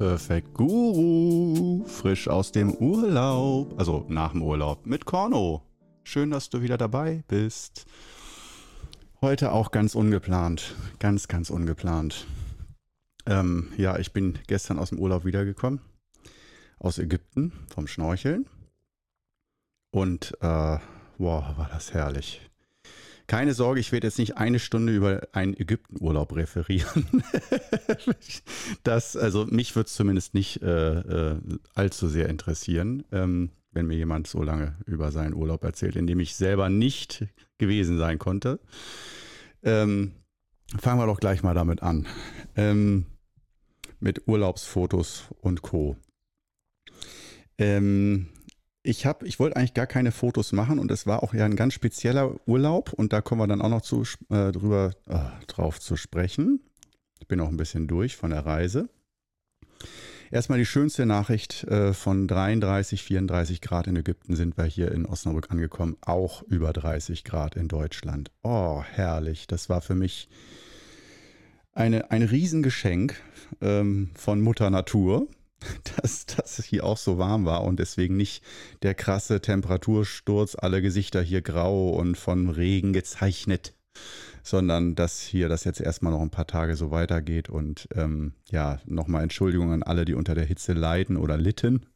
Perfect Guru, frisch aus dem Urlaub, also nach dem Urlaub mit Korno. Schön, dass du wieder dabei bist. Heute auch ganz ungeplant, ganz, ganz ungeplant. Ähm, ja, ich bin gestern aus dem Urlaub wiedergekommen, aus Ägypten, vom Schnorcheln. Und, äh, wow, war das herrlich. Keine Sorge, ich werde jetzt nicht eine Stunde über einen Ägyptenurlaub referieren. das, also mich wird es zumindest nicht äh, äh, allzu sehr interessieren, ähm, wenn mir jemand so lange über seinen Urlaub erzählt, in dem ich selber nicht gewesen sein konnte. Ähm, fangen wir doch gleich mal damit an. Ähm, mit Urlaubsfotos und Co. Ähm, ich habe, ich wollte eigentlich gar keine Fotos machen und es war auch ja ein ganz spezieller Urlaub und da kommen wir dann auch noch zu, äh, drüber äh, drauf zu sprechen. Ich bin auch ein bisschen durch von der Reise. Erstmal die schönste Nachricht äh, von 33, 34 Grad in Ägypten sind wir hier in Osnabrück angekommen, auch über 30 Grad in Deutschland. Oh, herrlich. Das war für mich eine, ein Riesengeschenk ähm, von Mutter Natur dass, es hier auch so warm war und deswegen nicht der krasse Temperatursturz, alle Gesichter hier grau und von Regen gezeichnet, sondern dass hier das jetzt erstmal noch ein paar Tage so weitergeht und ähm, ja, nochmal Entschuldigung an alle, die unter der Hitze leiden oder litten.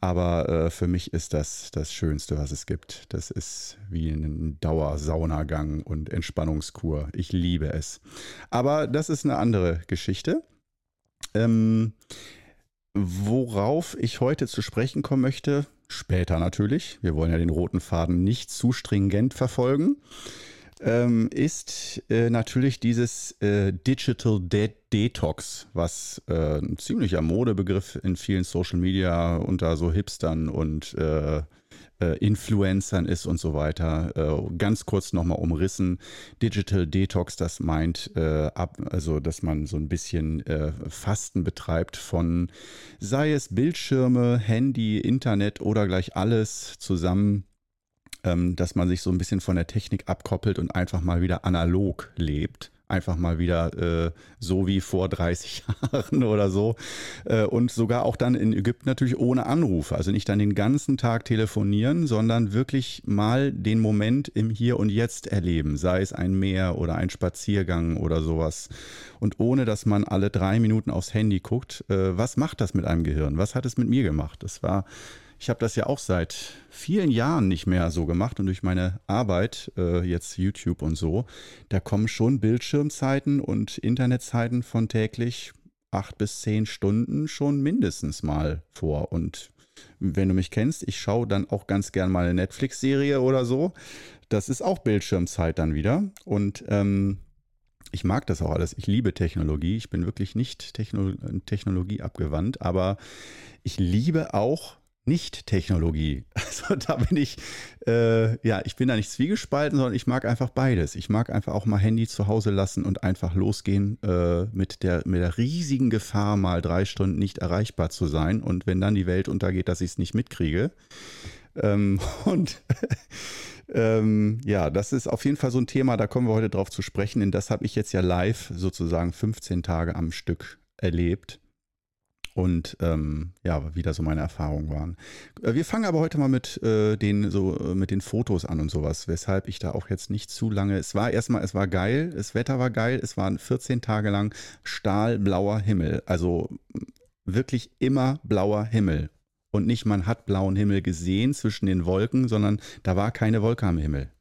Aber äh, für mich ist das das Schönste, was es gibt. Das ist wie ein Dauersaunagang und Entspannungskur. Ich liebe es. Aber das ist eine andere Geschichte. Ähm, Worauf ich heute zu sprechen kommen möchte, später natürlich, wir wollen ja den roten Faden nicht zu stringent verfolgen, ähm, ist äh, natürlich dieses äh, Digital De Detox, was äh, ein ziemlicher Modebegriff in vielen Social Media unter so Hipstern und äh, Influencern ist und so weiter. Äh, ganz kurz nochmal umrissen. Digital Detox, das meint äh, ab, also dass man so ein bisschen äh, Fasten betreibt von sei es Bildschirme, Handy, Internet oder gleich alles zusammen ähm, dass man sich so ein bisschen von der Technik abkoppelt und einfach mal wieder analog lebt einfach mal wieder äh, so wie vor 30 Jahren oder so. Äh, und sogar auch dann in Ägypten natürlich ohne Anrufe. Also nicht dann den ganzen Tag telefonieren, sondern wirklich mal den Moment im Hier und Jetzt erleben. Sei es ein Meer oder ein Spaziergang oder sowas. Und ohne dass man alle drei Minuten aufs Handy guckt, äh, was macht das mit einem Gehirn? Was hat es mit mir gemacht? Das war ich habe das ja auch seit vielen Jahren nicht mehr so gemacht und durch meine Arbeit, äh, jetzt YouTube und so, da kommen schon Bildschirmzeiten und Internetzeiten von täglich acht bis zehn Stunden schon mindestens mal vor. Und wenn du mich kennst, ich schaue dann auch ganz gern mal eine Netflix-Serie oder so. Das ist auch Bildschirmzeit dann wieder. Und ähm, ich mag das auch alles. Ich liebe Technologie. Ich bin wirklich nicht Techno Technologie abgewandt, aber ich liebe auch nicht-Technologie. Also da bin ich, äh, ja, ich bin da nicht zwiegespalten, sondern ich mag einfach beides. Ich mag einfach auch mal Handy zu Hause lassen und einfach losgehen äh, mit, der, mit der riesigen Gefahr, mal drei Stunden nicht erreichbar zu sein. Und wenn dann die Welt untergeht, dass ich es nicht mitkriege. Ähm, und ähm, ja, das ist auf jeden Fall so ein Thema, da kommen wir heute drauf zu sprechen, denn das habe ich jetzt ja live sozusagen 15 Tage am Stück erlebt und ähm, ja, wie da so meine Erfahrungen waren. Äh, wir fangen aber heute mal mit äh, den so äh, mit den Fotos an und sowas, weshalb ich da auch jetzt nicht zu lange. Es war erstmal, es war geil, das Wetter war geil, es waren 14 Tage lang stahlblauer Himmel, also wirklich immer blauer Himmel. Und nicht man hat blauen Himmel gesehen zwischen den Wolken, sondern da war keine Wolke am Himmel.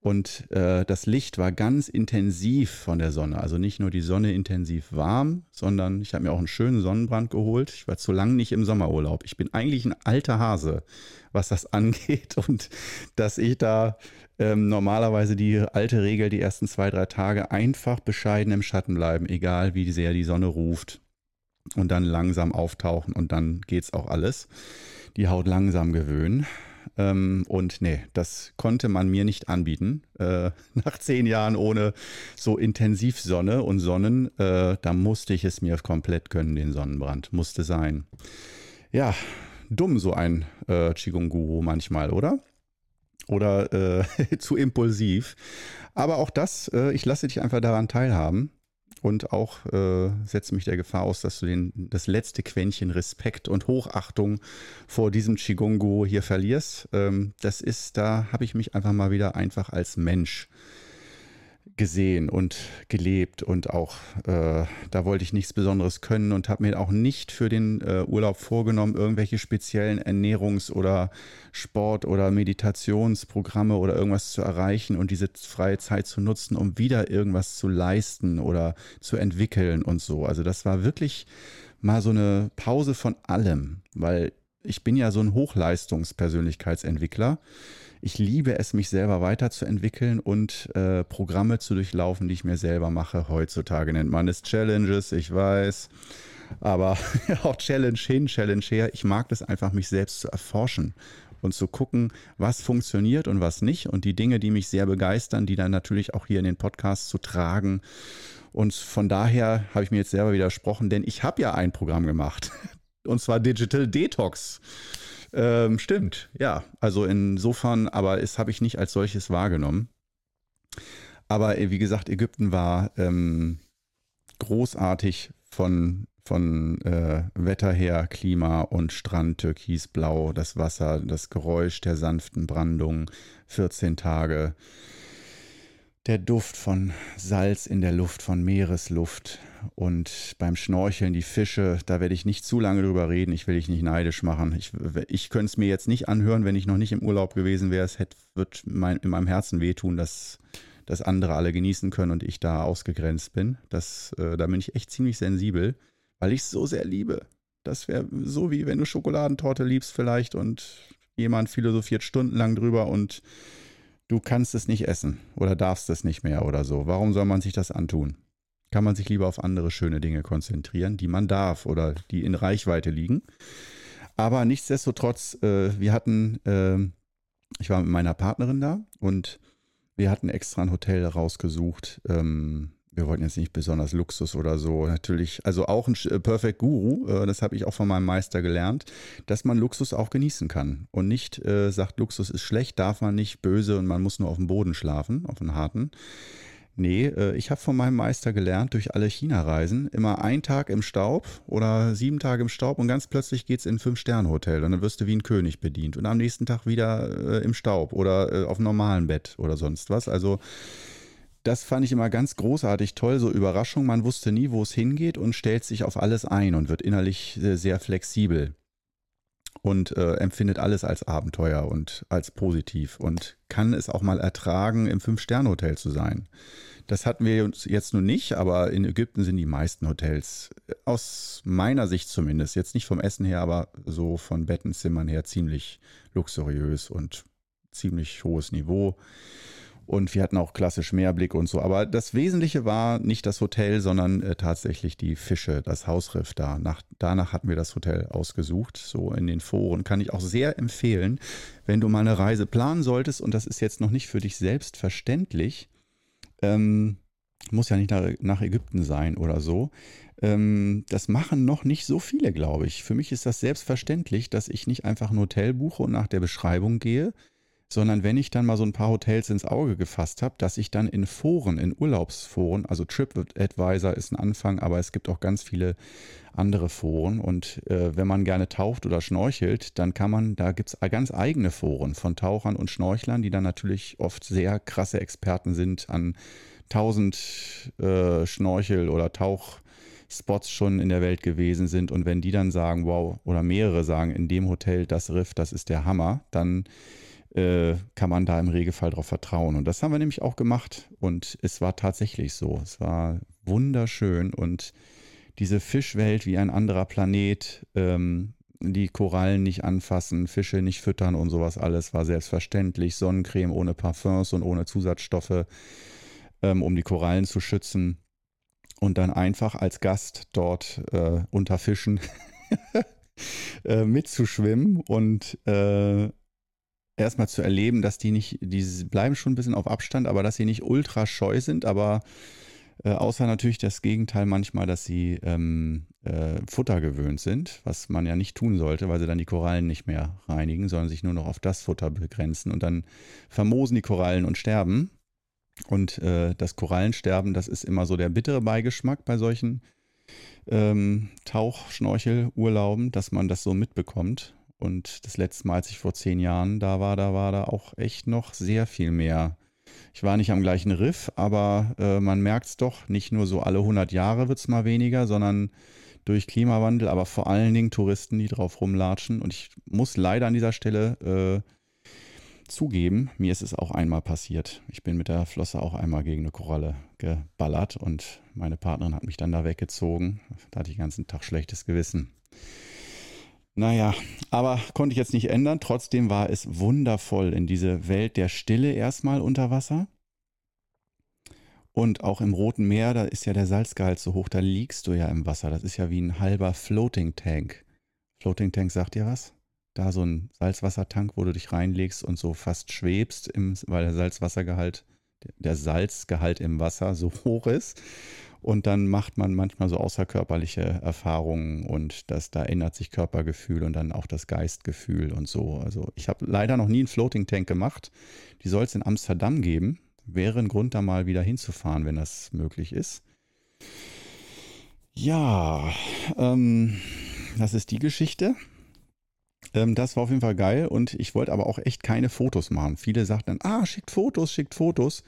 Und äh, das Licht war ganz intensiv von der Sonne. Also nicht nur die Sonne intensiv warm, sondern ich habe mir auch einen schönen Sonnenbrand geholt. Ich war zu lange nicht im Sommerurlaub. Ich bin eigentlich ein alter Hase, was das angeht. Und dass ich da ähm, normalerweise die alte Regel, die ersten zwei, drei Tage einfach bescheiden im Schatten bleiben, egal wie sehr die Sonne ruft. Und dann langsam auftauchen und dann geht's auch alles. Die Haut langsam gewöhnen. Ähm, und nee, das konnte man mir nicht anbieten. Äh, nach zehn Jahren ohne so intensiv Sonne und Sonnen, äh, da musste ich es mir komplett können, den Sonnenbrand. Musste sein. Ja, dumm so ein äh, Qigong-Guru manchmal, oder? Oder äh, zu impulsiv. Aber auch das, äh, ich lasse dich einfach daran teilhaben. Und auch äh, setze mich der Gefahr aus, dass du den, das letzte Quäntchen Respekt und Hochachtung vor diesem Chigongo hier verlierst. Ähm, das ist, da habe ich mich einfach mal wieder einfach als Mensch gesehen und gelebt und auch äh, da wollte ich nichts Besonderes können und habe mir auch nicht für den äh, Urlaub vorgenommen, irgendwelche speziellen Ernährungs- oder Sport- oder Meditationsprogramme oder irgendwas zu erreichen und diese freie Zeit zu nutzen, um wieder irgendwas zu leisten oder zu entwickeln und so. Also das war wirklich mal so eine Pause von allem, weil ich bin ja so ein Hochleistungspersönlichkeitsentwickler ich liebe es, mich selber weiterzuentwickeln und äh, Programme zu durchlaufen, die ich mir selber mache. Heutzutage nennt man es Challenges, ich weiß. Aber auch Challenge hin, Challenge her. Ich mag das einfach, mich selbst zu erforschen und zu gucken, was funktioniert und was nicht. Und die Dinge, die mich sehr begeistern, die dann natürlich auch hier in den Podcast zu tragen. Und von daher habe ich mir jetzt selber widersprochen, denn ich habe ja ein Programm gemacht. Und zwar Digital Detox. Ähm, stimmt, ja. Also insofern, aber es habe ich nicht als solches wahrgenommen. Aber äh, wie gesagt, Ägypten war ähm, großartig von, von äh, Wetter her, Klima und Strand, türkisblau, das Wasser, das Geräusch der sanften Brandung, 14 Tage. Der Duft von Salz in der Luft, von Meeresluft, und beim Schnorcheln die Fische, da werde ich nicht zu lange drüber reden. Ich will dich nicht neidisch machen. Ich, ich könnte es mir jetzt nicht anhören, wenn ich noch nicht im Urlaub gewesen wäre. Es hätte, wird mein, in meinem Herzen wehtun, dass, dass andere alle genießen können und ich da ausgegrenzt bin. Das, äh, da bin ich echt ziemlich sensibel, weil ich es so sehr liebe. Das wäre so wie wenn du Schokoladentorte liebst vielleicht und jemand philosophiert stundenlang drüber und du kannst es nicht essen oder darfst es nicht mehr oder so. Warum soll man sich das antun? Kann man sich lieber auf andere schöne Dinge konzentrieren, die man darf oder die in Reichweite liegen. Aber nichtsdestotrotz, äh, wir hatten, äh, ich war mit meiner Partnerin da und wir hatten extra ein Hotel rausgesucht. Ähm, wir wollten jetzt nicht besonders Luxus oder so. Natürlich, also auch ein äh, Perfect Guru, äh, das habe ich auch von meinem Meister gelernt, dass man Luxus auch genießen kann und nicht äh, sagt, Luxus ist schlecht, darf man nicht, böse und man muss nur auf dem Boden schlafen, auf dem harten. Nee, äh, ich habe von meinem Meister gelernt, durch alle China-Reisen, immer ein Tag im Staub oder sieben Tage im Staub und ganz plötzlich geht es in ein Fünf-Sterne-Hotel und dann wirst du wie ein König bedient und am nächsten Tag wieder äh, im Staub oder äh, auf einem normalen Bett oder sonst was. Also das fand ich immer ganz großartig toll, so Überraschung. Man wusste nie, wo es hingeht und stellt sich auf alles ein und wird innerlich sehr flexibel und äh, empfindet alles als Abenteuer und als positiv und kann es auch mal ertragen, im Fünf-Sterne-Hotel zu sein. Das hatten wir uns jetzt nun nicht, aber in Ägypten sind die meisten Hotels, äh, aus meiner Sicht zumindest, jetzt nicht vom Essen her, aber so von Bettenzimmern her ziemlich luxuriös und ziemlich hohes Niveau. Und wir hatten auch klassisch Meerblick und so. Aber das Wesentliche war nicht das Hotel, sondern äh, tatsächlich die Fische, das Hausriff da. Nach, danach hatten wir das Hotel ausgesucht. So in den Foren kann ich auch sehr empfehlen, wenn du mal eine Reise planen solltest. Und das ist jetzt noch nicht für dich selbstverständlich. Ähm, muss ja nicht nach, nach Ägypten sein oder so. Ähm, das machen noch nicht so viele, glaube ich. Für mich ist das selbstverständlich, dass ich nicht einfach ein Hotel buche und nach der Beschreibung gehe, sondern wenn ich dann mal so ein paar Hotels ins Auge gefasst habe, dass ich dann in Foren, in Urlaubsforen, also TripAdvisor ist ein Anfang, aber es gibt auch ganz viele andere Foren und äh, wenn man gerne taucht oder schnorchelt, dann kann man, da gibt es ganz eigene Foren von Tauchern und Schnorchlern, die dann natürlich oft sehr krasse Experten sind an tausend äh, Schnorchel- oder Tauchspots schon in der Welt gewesen sind. Und wenn die dann sagen, wow, oder mehrere sagen, in dem Hotel das Riff, das ist der Hammer, dann äh, kann man da im Regelfall darauf vertrauen. Und das haben wir nämlich auch gemacht. Und es war tatsächlich so. Es war wunderschön. Und diese Fischwelt wie ein anderer Planet, ähm, die Korallen nicht anfassen, Fische nicht füttern und sowas alles war selbstverständlich. Sonnencreme ohne Parfums und ohne Zusatzstoffe, ähm, um die Korallen zu schützen. Und dann einfach als Gast dort äh, unter Fischen äh, mitzuschwimmen und äh, erstmal zu erleben, dass die nicht, die bleiben schon ein bisschen auf Abstand, aber dass sie nicht ultra scheu sind, aber äh, außer natürlich das Gegenteil manchmal, dass sie ähm, äh, Futter gewöhnt sind, was man ja nicht tun sollte, weil sie dann die Korallen nicht mehr reinigen, sondern sich nur noch auf das Futter begrenzen und dann vermoosen die Korallen und sterben. Und äh, das Korallensterben, das ist immer so der bittere Beigeschmack bei solchen ähm, Tauchschnorchel-Urlauben, dass man das so mitbekommt. Und das letzte Mal, als ich vor zehn Jahren da war, da war da auch echt noch sehr viel mehr. Ich war nicht am gleichen Riff, aber äh, man merkt es doch, nicht nur so alle 100 Jahre wird es mal weniger, sondern durch Klimawandel, aber vor allen Dingen Touristen, die drauf rumlatschen. Und ich muss leider an dieser Stelle äh, zugeben, mir ist es auch einmal passiert. Ich bin mit der Flosse auch einmal gegen eine Koralle geballert und meine Partnerin hat mich dann da weggezogen. Da hatte ich den ganzen Tag schlechtes Gewissen. Naja, aber konnte ich jetzt nicht ändern. Trotzdem war es wundervoll in diese Welt der Stille erstmal unter Wasser. Und auch im Roten Meer, da ist ja der Salzgehalt so hoch, da liegst du ja im Wasser. Das ist ja wie ein halber Floating Tank. Floating Tank sagt dir was? da so ein Salzwassertank, wo du dich reinlegst und so fast schwebst, im, weil der Salzwassergehalt, der Salzgehalt im Wasser so hoch ist. Und dann macht man manchmal so außerkörperliche Erfahrungen und das, da ändert sich Körpergefühl und dann auch das Geistgefühl und so. Also ich habe leider noch nie einen Floating Tank gemacht. Die soll es in Amsterdam geben. Wäre ein Grund, da mal wieder hinzufahren, wenn das möglich ist. Ja, ähm, das ist die Geschichte. Ähm, das war auf jeden Fall geil und ich wollte aber auch echt keine Fotos machen. Viele sagten dann, ah, schickt Fotos, schickt Fotos.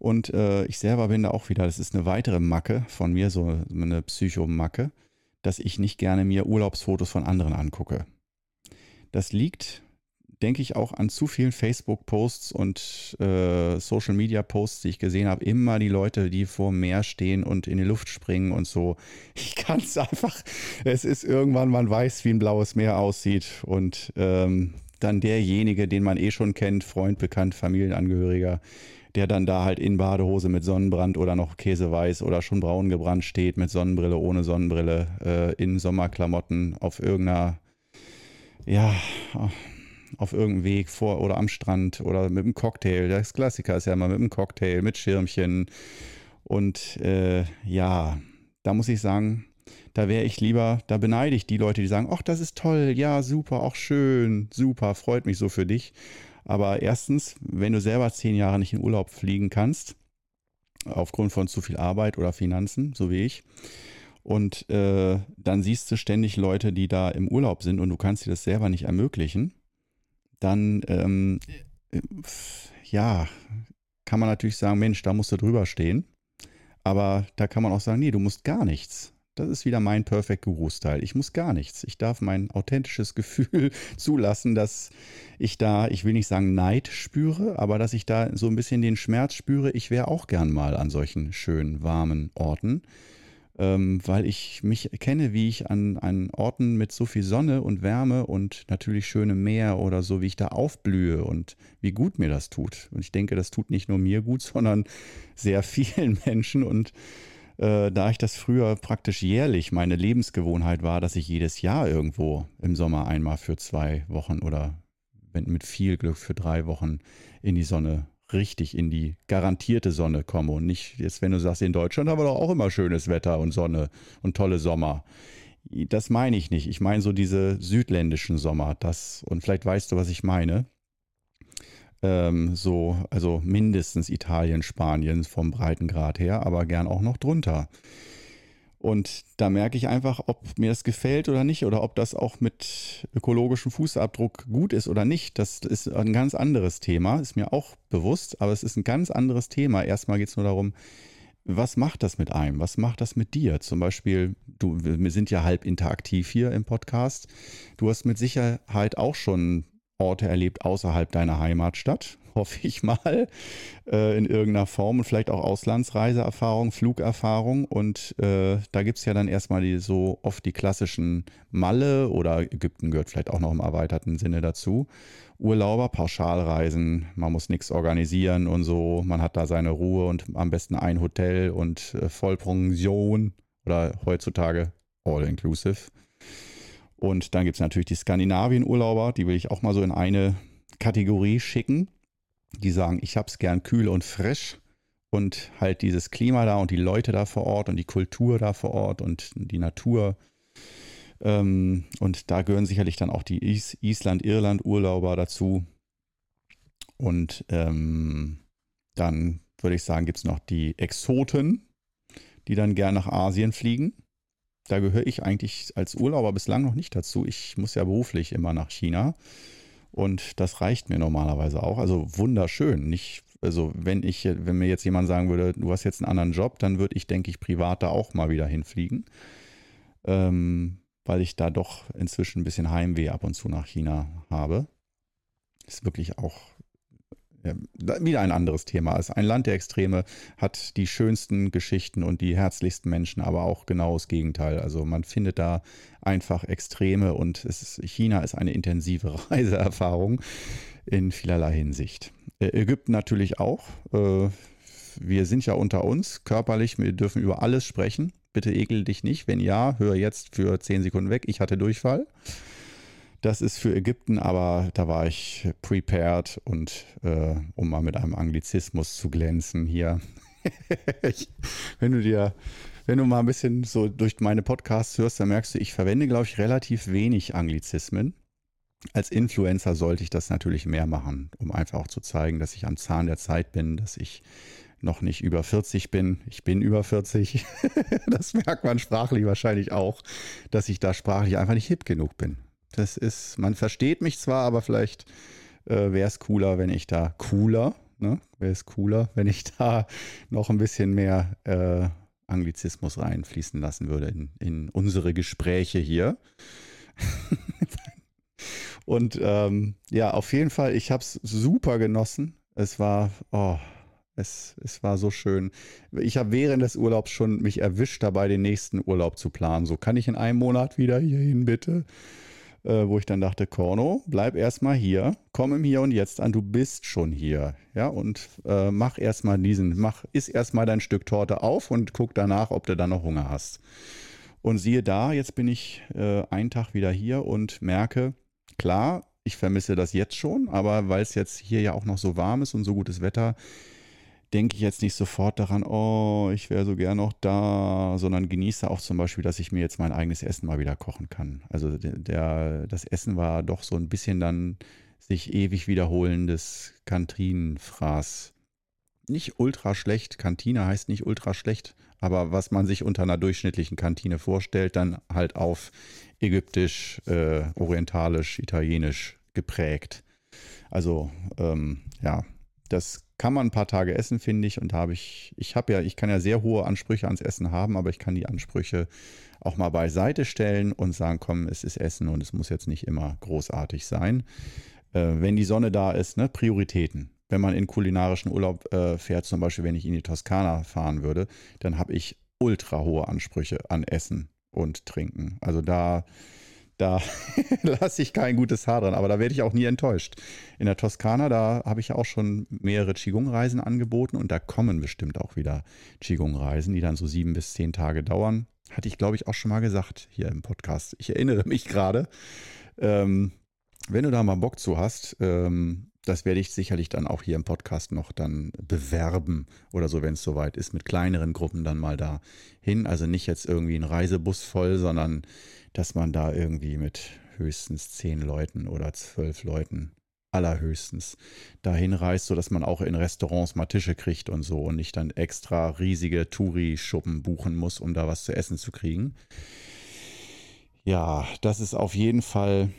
Und äh, ich selber bin da auch wieder, das ist eine weitere Macke von mir, so eine Psychomacke, dass ich nicht gerne mir Urlaubsfotos von anderen angucke. Das liegt denke ich auch an zu vielen Facebook-Posts und äh, Social-Media-Posts, die ich gesehen habe. Immer die Leute, die vor dem Meer stehen und in die Luft springen und so. Ich kann es einfach, es ist irgendwann, man weiß, wie ein blaues Meer aussieht und ähm, dann derjenige, den man eh schon kennt, Freund, Bekannt, Familienangehöriger, der dann da halt in Badehose mit Sonnenbrand oder noch Käseweiß oder schon braun gebrannt steht mit Sonnenbrille, ohne Sonnenbrille, äh, in Sommerklamotten auf irgendeiner, ja, auf irgendeinem Weg vor oder am Strand oder mit einem Cocktail. Das Klassiker ist ja immer mit einem Cocktail, mit Schirmchen. Und äh, ja, da muss ich sagen, da wäre ich lieber, da beneide ich die Leute, die sagen, ach, das ist toll, ja, super, auch schön, super, freut mich so für dich. Aber erstens, wenn du selber zehn Jahre nicht in Urlaub fliegen kannst, aufgrund von zu viel Arbeit oder Finanzen, so wie ich, und äh, dann siehst du ständig Leute, die da im Urlaub sind und du kannst dir das selber nicht ermöglichen, dann ähm, ja, kann man natürlich sagen, Mensch, da musst du drüber stehen. Aber da kann man auch sagen, nee, du musst gar nichts. Das ist wieder mein Perfect Guru-Style. Ich muss gar nichts. Ich darf mein authentisches Gefühl zulassen, dass ich da, ich will nicht sagen Neid spüre, aber dass ich da so ein bisschen den Schmerz spüre. Ich wäre auch gern mal an solchen schönen, warmen Orten ähm, weil ich mich kenne, wie ich an, an Orten mit so viel Sonne und Wärme und natürlich schönem Meer oder so, wie ich da aufblühe und wie gut mir das tut. Und ich denke, das tut nicht nur mir gut, sondern sehr vielen Menschen. Und äh, da ich das früher praktisch jährlich meine Lebensgewohnheit war, dass ich jedes Jahr irgendwo im Sommer einmal für zwei Wochen oder wenn mit viel Glück für drei Wochen in die Sonne richtig in die garantierte Sonne komme und nicht jetzt, wenn du sagst, in Deutschland haben wir doch auch immer schönes Wetter und Sonne und tolle Sommer. Das meine ich nicht. Ich meine so diese südländischen Sommer. Das, und vielleicht weißt du, was ich meine. Ähm, so, also mindestens Italien, Spanien vom Breitengrad her, aber gern auch noch drunter. Und da merke ich einfach, ob mir das gefällt oder nicht oder ob das auch mit ökologischem Fußabdruck gut ist oder nicht. Das ist ein ganz anderes Thema, ist mir auch bewusst, aber es ist ein ganz anderes Thema. Erstmal geht es nur darum, was macht das mit einem? Was macht das mit dir? Zum Beispiel, du, wir sind ja halb interaktiv hier im Podcast. Du hast mit Sicherheit auch schon Orte erlebt außerhalb deiner Heimatstadt, hoffe ich mal, äh, in irgendeiner Form und vielleicht auch Auslandsreiseerfahrung, Flugerfahrung. Und äh, da gibt es ja dann erstmal die, so oft die klassischen Malle oder Ägypten gehört vielleicht auch noch im erweiterten Sinne dazu. Urlauber, Pauschalreisen, man muss nichts organisieren und so, man hat da seine Ruhe und am besten ein Hotel und äh, Vollpension oder heutzutage All-Inclusive. Und dann gibt es natürlich die Skandinavien-Urlauber, die will ich auch mal so in eine Kategorie schicken. Die sagen, ich habe es gern kühl und frisch und halt dieses Klima da und die Leute da vor Ort und die Kultur da vor Ort und die Natur. Ähm, und da gehören sicherlich dann auch die Is Island-Irland-Urlauber dazu. Und ähm, dann würde ich sagen, gibt es noch die Exoten, die dann gern nach Asien fliegen. Da gehöre ich eigentlich als Urlauber bislang noch nicht dazu. Ich muss ja beruflich immer nach China. Und das reicht mir normalerweise auch. Also wunderschön. Nicht, also wenn ich, wenn mir jetzt jemand sagen würde, du hast jetzt einen anderen Job, dann würde ich, denke ich, privat da auch mal wieder hinfliegen. Ähm, weil ich da doch inzwischen ein bisschen Heimweh ab und zu nach China habe. Ist wirklich auch wieder ein anderes Thema. Also ein Land der Extreme hat die schönsten Geschichten und die herzlichsten Menschen, aber auch genau das Gegenteil. Also man findet da einfach Extreme und ist, China ist eine intensive Reiseerfahrung in vielerlei Hinsicht. Ägypten natürlich auch. Äh, wir sind ja unter uns körperlich, wir dürfen über alles sprechen. Bitte ekel dich nicht. Wenn ja, hör jetzt für 10 Sekunden weg. Ich hatte Durchfall. Das ist für Ägypten, aber da war ich prepared und äh, um mal mit einem Anglizismus zu glänzen hier. ich, wenn du dir, wenn du mal ein bisschen so durch meine Podcasts hörst, dann merkst du, ich verwende, glaube ich, relativ wenig Anglizismen. Als Influencer sollte ich das natürlich mehr machen, um einfach auch zu zeigen, dass ich am Zahn der Zeit bin, dass ich noch nicht über 40 bin. Ich bin über 40. das merkt man sprachlich wahrscheinlich auch, dass ich da sprachlich einfach nicht hip genug bin. Das ist, man versteht mich zwar, aber vielleicht äh, wäre es cooler, wenn ich da cooler, ne? Wäre es cooler, wenn ich da noch ein bisschen mehr äh, Anglizismus reinfließen lassen würde in, in unsere Gespräche hier. Und ähm, ja, auf jeden Fall, ich habe es super genossen. Es war, oh, es, es war so schön. Ich habe während des Urlaubs schon mich erwischt dabei, den nächsten Urlaub zu planen. So kann ich in einem Monat wieder hierhin, bitte äh, wo ich dann dachte, Korno, bleib erstmal hier, komm im Hier und Jetzt an, du bist schon hier. Ja, und äh, mach erstmal diesen, mach, iss erstmal dein Stück Torte auf und guck danach, ob du dann noch Hunger hast. Und siehe da, jetzt bin ich äh, einen Tag wieder hier und merke, klar, ich vermisse das jetzt schon, aber weil es jetzt hier ja auch noch so warm ist und so gutes Wetter, denke ich jetzt nicht sofort daran, oh, ich wäre so gern noch da, sondern genieße auch zum Beispiel, dass ich mir jetzt mein eigenes Essen mal wieder kochen kann. Also der, das Essen war doch so ein bisschen dann sich ewig wiederholendes Kantinenfraß. Nicht ultra schlecht, Kantine heißt nicht ultra schlecht, aber was man sich unter einer durchschnittlichen Kantine vorstellt, dann halt auf ägyptisch, äh, orientalisch, italienisch geprägt. Also ähm, ja, das kann man ein paar Tage essen, finde ich. Und habe ich, ich habe ja, ich kann ja sehr hohe Ansprüche ans Essen haben, aber ich kann die Ansprüche auch mal beiseite stellen und sagen, komm, es ist Essen und es muss jetzt nicht immer großartig sein. Äh, wenn die Sonne da ist, ne, Prioritäten. Wenn man in kulinarischen Urlaub äh, fährt, zum Beispiel, wenn ich in die Toskana fahren würde, dann habe ich ultra hohe Ansprüche an Essen und Trinken. Also da da lasse ich kein gutes Haar dran, aber da werde ich auch nie enttäuscht. In der Toskana, da habe ich ja auch schon mehrere Qigong-Reisen angeboten und da kommen bestimmt auch wieder Qigong-Reisen, die dann so sieben bis zehn Tage dauern. Hatte ich, glaube ich, auch schon mal gesagt hier im Podcast. Ich erinnere mich gerade. Ähm, wenn du da mal Bock zu hast, ähm, das werde ich sicherlich dann auch hier im Podcast noch dann bewerben oder so, wenn es soweit ist, mit kleineren Gruppen dann mal da hin. Also nicht jetzt irgendwie ein Reisebus voll, sondern dass man da irgendwie mit höchstens zehn Leuten oder zwölf Leuten allerhöchstens dahin reist, sodass man auch in Restaurants mal Tische kriegt und so und nicht dann extra riesige Touri-Schuppen buchen muss, um da was zu essen zu kriegen. Ja, das ist auf jeden Fall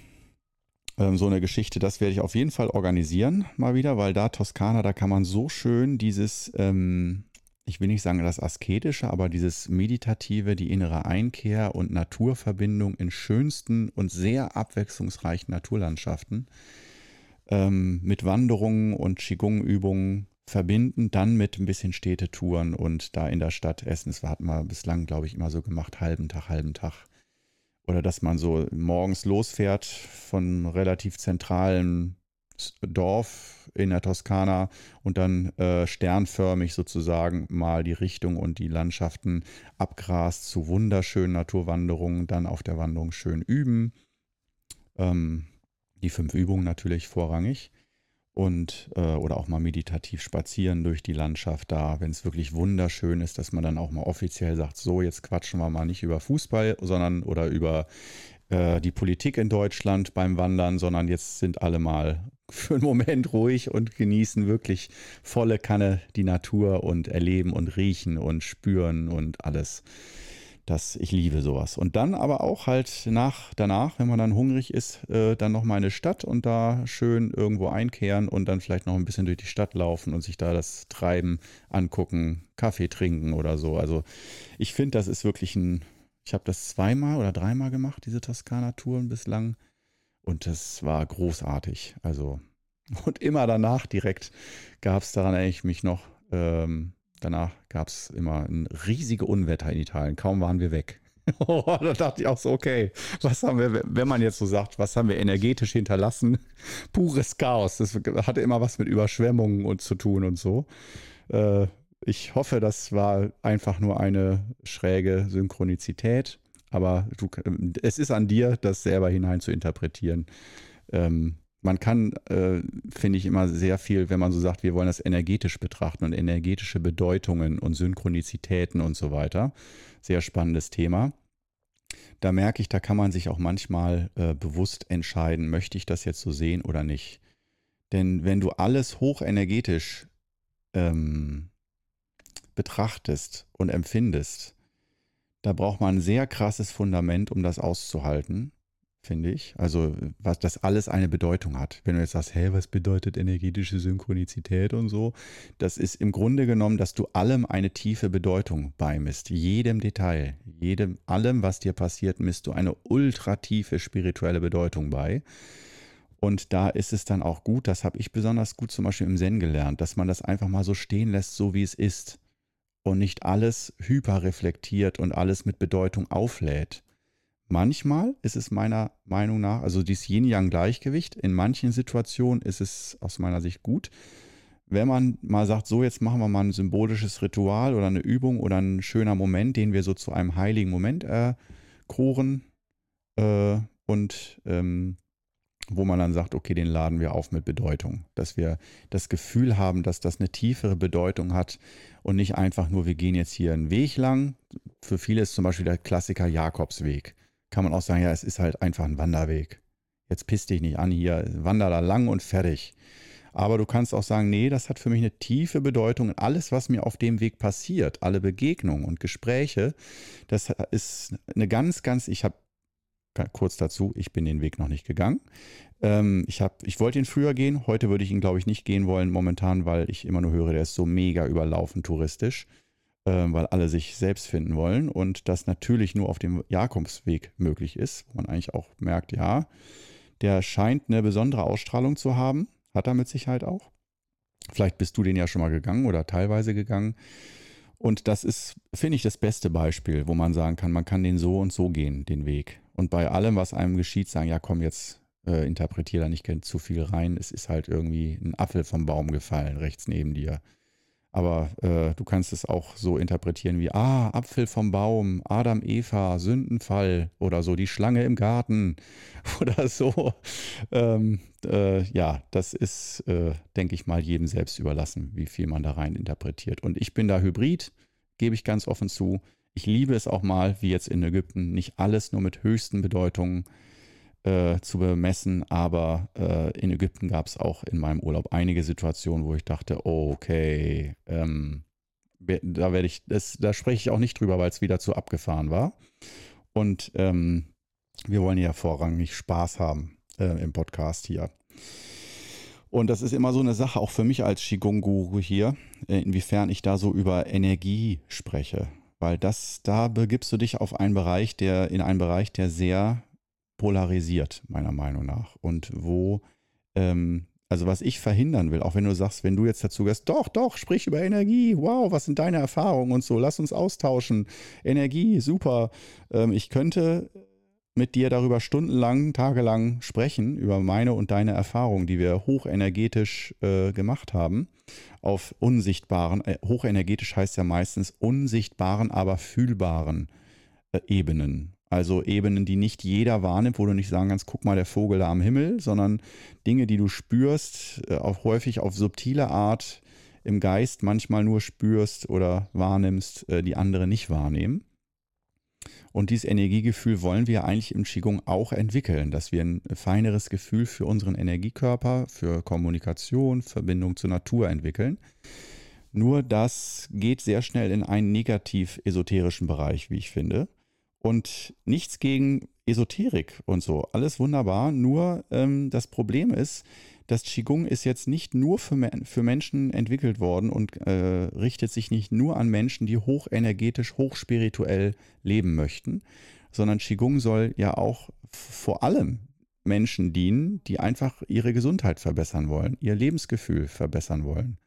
ähm, so eine Geschichte, das werde ich auf jeden Fall organisieren mal wieder, weil da Toskana, da kann man so schön dieses ähm, ich will nicht sagen das Asketische, aber dieses Meditative, die innere Einkehr und Naturverbindung in schönsten und sehr abwechslungsreichen Naturlandschaften ähm, mit Wanderungen und Qigong-Übungen verbinden, dann mit ein bisschen Städtetouren und da in der Stadt essen. Das hatten wir bislang, glaube ich, immer so gemacht, halben Tag, halben Tag. Oder dass man so morgens losfährt von relativ zentralen Dorf in der Toskana und dann äh, sternförmig sozusagen mal die Richtung und die Landschaften abgrast zu wunderschönen Naturwanderungen, dann auf der Wanderung schön üben. Ähm, die fünf Übungen natürlich vorrangig und äh, oder auch mal meditativ spazieren durch die Landschaft da, wenn es wirklich wunderschön ist, dass man dann auch mal offiziell sagt, so jetzt quatschen wir mal nicht über Fußball, sondern oder über äh, die Politik in Deutschland beim Wandern, sondern jetzt sind alle mal für einen Moment ruhig und genießen wirklich volle Kanne die Natur und erleben und riechen und spüren und alles. Das, ich liebe sowas. Und dann aber auch halt nach, danach, wenn man dann hungrig ist, äh, dann nochmal eine Stadt und da schön irgendwo einkehren und dann vielleicht noch ein bisschen durch die Stadt laufen und sich da das Treiben angucken, Kaffee trinken oder so. Also ich finde, das ist wirklich ein, ich habe das zweimal oder dreimal gemacht, diese Toskana-Touren bislang. Und das war großartig. Also, und immer danach direkt gab es, daran erinnere ich mich noch, ähm, danach gab es immer ein riesige Unwetter in Italien. Kaum waren wir weg. Oh, da dachte ich auch so, okay, was haben wir, wenn man jetzt so sagt, was haben wir energetisch hinterlassen? Pures Chaos. Das hatte immer was mit Überschwemmungen und zu tun und so. Äh, ich hoffe, das war einfach nur eine schräge Synchronizität, aber du, es ist an dir, das selber hinein zu interpretieren. Ähm, man kann, äh, finde ich, immer sehr viel, wenn man so sagt, wir wollen das energetisch betrachten und energetische Bedeutungen und Synchronizitäten und so weiter. Sehr spannendes Thema. Da merke ich, da kann man sich auch manchmal äh, bewusst entscheiden, möchte ich das jetzt so sehen oder nicht. Denn wenn du alles hochenergetisch ähm, betrachtest und empfindest, da braucht man ein sehr krasses Fundament, um das auszuhalten, finde ich. Also, was das alles eine Bedeutung hat. Wenn du jetzt sagst, hey, was bedeutet energetische Synchronizität und so, das ist im Grunde genommen, dass du allem eine tiefe Bedeutung beimisst. Jedem Detail, jedem, allem, was dir passiert, misst du eine ultra tiefe spirituelle Bedeutung bei. Und da ist es dann auch gut, das habe ich besonders gut zum Beispiel im Zen gelernt, dass man das einfach mal so stehen lässt, so wie es ist und nicht alles hyperreflektiert und alles mit Bedeutung auflädt. Manchmal ist es meiner Meinung nach, also dieses Yin-Yang-Gleichgewicht, in manchen Situationen ist es aus meiner Sicht gut. Wenn man mal sagt, so jetzt machen wir mal ein symbolisches Ritual oder eine Übung oder ein schöner Moment, den wir so zu einem heiligen Moment erkoren äh, und ähm, wo man dann sagt, okay, den laden wir auf mit Bedeutung. Dass wir das Gefühl haben, dass das eine tiefere Bedeutung hat und nicht einfach nur, wir gehen jetzt hier einen Weg lang. Für viele ist zum Beispiel der Klassiker Jakobsweg. Kann man auch sagen, ja, es ist halt einfach ein Wanderweg. Jetzt piss dich nicht an hier, wander da lang und fertig. Aber du kannst auch sagen, nee, das hat für mich eine tiefe Bedeutung. Alles, was mir auf dem Weg passiert, alle Begegnungen und Gespräche, das ist eine ganz, ganz, ich habe kurz dazu, ich bin den Weg noch nicht gegangen. Ähm, ich, hab, ich wollte ihn früher gehen, heute würde ich ihn, glaube ich, nicht gehen wollen, momentan, weil ich immer nur höre, der ist so mega überlaufen touristisch, weil alle sich selbst finden wollen und das natürlich nur auf dem Jakobsweg möglich ist, wo man eigentlich auch merkt, ja, der scheint eine besondere Ausstrahlung zu haben, hat er mit Sicherheit auch. Vielleicht bist du den ja schon mal gegangen oder teilweise gegangen. Und das ist, finde ich, das beste Beispiel, wo man sagen kann, man kann den so und so gehen, den Weg. Und bei allem, was einem geschieht, sagen, ja komm, jetzt äh, interpretiere da nicht zu viel rein. Es ist halt irgendwie ein Apfel vom Baum gefallen, rechts neben dir. Aber äh, du kannst es auch so interpretieren wie, ah, Apfel vom Baum, Adam, Eva, Sündenfall oder so, die Schlange im Garten oder so. Ähm, äh, ja, das ist, äh, denke ich mal, jedem selbst überlassen, wie viel man da rein interpretiert. Und ich bin da Hybrid, gebe ich ganz offen zu. Ich liebe es auch mal, wie jetzt in Ägypten, nicht alles nur mit höchsten Bedeutungen äh, zu bemessen, aber äh, in Ägypten gab es auch in meinem Urlaub einige Situationen, wo ich dachte, okay, ähm, da werde ich, das, da spreche ich auch nicht drüber, weil es wieder zu abgefahren war. Und ähm, wir wollen ja vorrangig Spaß haben äh, im Podcast hier. Und das ist immer so eine Sache, auch für mich als Qigong-Guru hier, äh, inwiefern ich da so über Energie spreche weil das, da begibst du dich auf einen Bereich, der, in einen Bereich, der sehr polarisiert, meiner Meinung nach. Und wo, ähm, also was ich verhindern will, auch wenn du sagst, wenn du jetzt dazu gehst, doch, doch, sprich über Energie, wow, was sind deine Erfahrungen und so, lass uns austauschen. Energie, super. Ähm, ich könnte mit dir darüber stundenlang, tagelang sprechen, über meine und deine Erfahrungen, die wir hochenergetisch äh, gemacht haben, auf unsichtbaren, äh, hochenergetisch heißt ja meistens unsichtbaren, aber fühlbaren äh, Ebenen. Also Ebenen, die nicht jeder wahrnimmt, wo du nicht sagen kannst, guck mal, der Vogel da am Himmel, sondern Dinge, die du spürst, äh, auch häufig auf subtile Art im Geist manchmal nur spürst oder wahrnimmst, äh, die andere nicht wahrnehmen. Und dieses Energiegefühl wollen wir eigentlich im Qigong auch entwickeln, dass wir ein feineres Gefühl für unseren Energiekörper, für Kommunikation, Verbindung zur Natur entwickeln. Nur das geht sehr schnell in einen negativ-esoterischen Bereich, wie ich finde. Und nichts gegen Esoterik und so, alles wunderbar. Nur ähm, das Problem ist, das Qigong ist jetzt nicht nur für, für Menschen entwickelt worden und äh, richtet sich nicht nur an Menschen, die hochenergetisch, hochspirituell leben möchten, sondern Qigong soll ja auch vor allem Menschen dienen, die einfach ihre Gesundheit verbessern wollen, ihr Lebensgefühl verbessern wollen.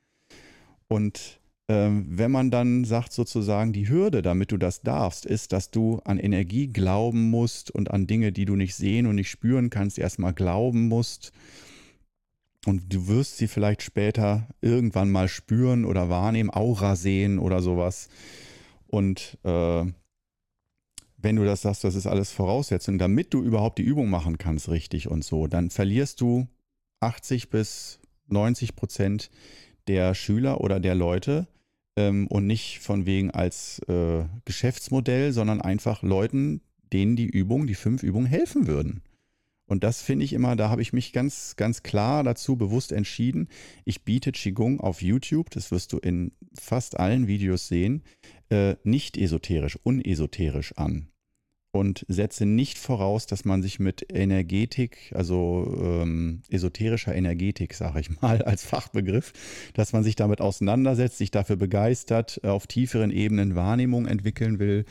Und wenn man dann sagt sozusagen, die Hürde, damit du das darfst, ist, dass du an Energie glauben musst und an Dinge, die du nicht sehen und nicht spüren kannst, erstmal glauben musst und du wirst sie vielleicht später irgendwann mal spüren oder wahrnehmen, Aura sehen oder sowas. Und äh, wenn du das sagst, das ist alles Voraussetzung, damit du überhaupt die Übung machen kannst, richtig und so, dann verlierst du 80 bis 90 Prozent der Schüler oder der Leute ähm, und nicht von wegen als äh, Geschäftsmodell, sondern einfach Leuten, denen die Übung, die fünf Übungen helfen würden. Und das finde ich immer, da habe ich mich ganz, ganz klar dazu bewusst entschieden. Ich biete Qigong auf YouTube, das wirst du in fast allen Videos sehen, äh, nicht esoterisch, unesoterisch an. Und setze nicht voraus, dass man sich mit Energetik, also ähm, esoterischer Energetik, sage ich mal, als Fachbegriff, dass man sich damit auseinandersetzt, sich dafür begeistert, auf tieferen Ebenen Wahrnehmung entwickeln will.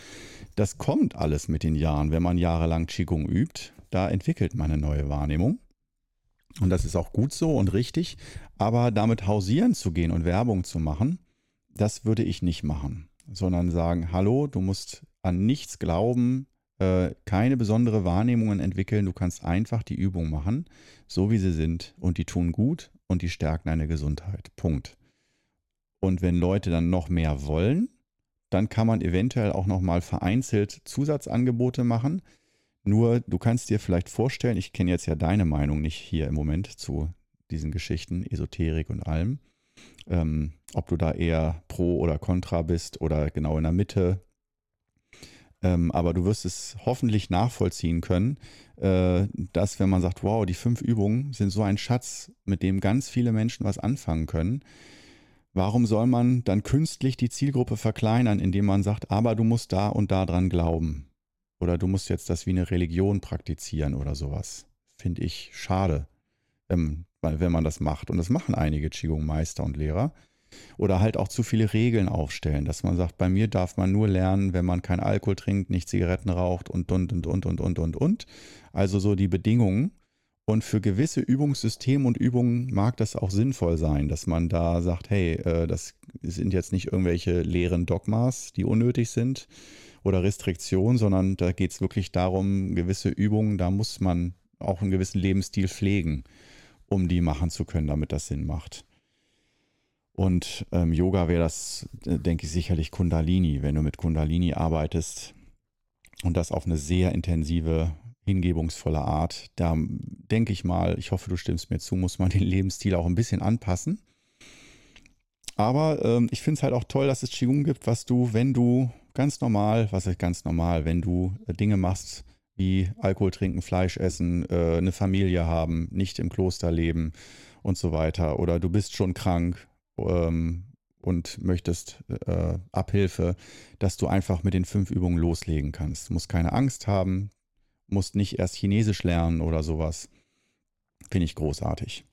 Das kommt alles mit den Jahren, wenn man jahrelang Qigong übt da entwickelt man eine neue Wahrnehmung. Und das ist auch gut so und richtig. Aber damit hausieren zu gehen und Werbung zu machen, das würde ich nicht machen. Sondern sagen, hallo, du musst an nichts glauben, äh, keine besondere Wahrnehmungen entwickeln. Du kannst einfach die Übung machen, so wie sie sind. Und die tun gut und die stärken deine Gesundheit. Punkt. Und wenn Leute dann noch mehr wollen, dann kann man eventuell auch noch mal vereinzelt Zusatzangebote machen nur, du kannst dir vielleicht vorstellen, ich kenne jetzt ja deine Meinung nicht hier im Moment zu diesen Geschichten, Esoterik und allem, ähm, ob du da eher pro oder contra bist oder genau in der Mitte. Ähm, aber du wirst es hoffentlich nachvollziehen können, äh, dass wenn man sagt, wow, die fünf Übungen sind so ein Schatz, mit dem ganz viele Menschen was anfangen können, warum soll man dann künstlich die Zielgruppe verkleinern, indem man sagt, aber du musst da und da dran glauben? oder du musst jetzt das wie eine Religion praktizieren oder sowas. Finde ich schade, ähm, wenn man das macht. Und das machen einige Qigong-Meister und Lehrer. Oder halt auch zu viele Regeln aufstellen, dass man sagt, bei mir darf man nur lernen, wenn man kein Alkohol trinkt, nicht Zigaretten raucht und und und und und und und und. Also so die Bedingungen. Und für gewisse Übungssysteme und Übungen mag das auch sinnvoll sein, dass man da sagt, hey, äh, das sind jetzt nicht irgendwelche leeren Dogmas, die unnötig sind, oder Restriktion, sondern da geht es wirklich darum, gewisse Übungen, da muss man auch einen gewissen Lebensstil pflegen, um die machen zu können, damit das Sinn macht. Und ähm, Yoga wäre das, äh, denke ich, sicherlich Kundalini, wenn du mit Kundalini arbeitest und das auf eine sehr intensive, hingebungsvolle Art. Da denke ich mal, ich hoffe, du stimmst mir zu, muss man den Lebensstil auch ein bisschen anpassen. Aber ähm, ich finde es halt auch toll, dass es Qigong gibt, was du, wenn du ganz normal, was ist ganz normal, wenn du äh, Dinge machst wie Alkohol trinken, Fleisch essen, äh, eine Familie haben, nicht im Kloster leben und so weiter. Oder du bist schon krank ähm, und möchtest äh, Abhilfe, dass du einfach mit den fünf Übungen loslegen kannst. Du musst keine Angst haben, musst nicht erst Chinesisch lernen oder sowas. Finde ich großartig.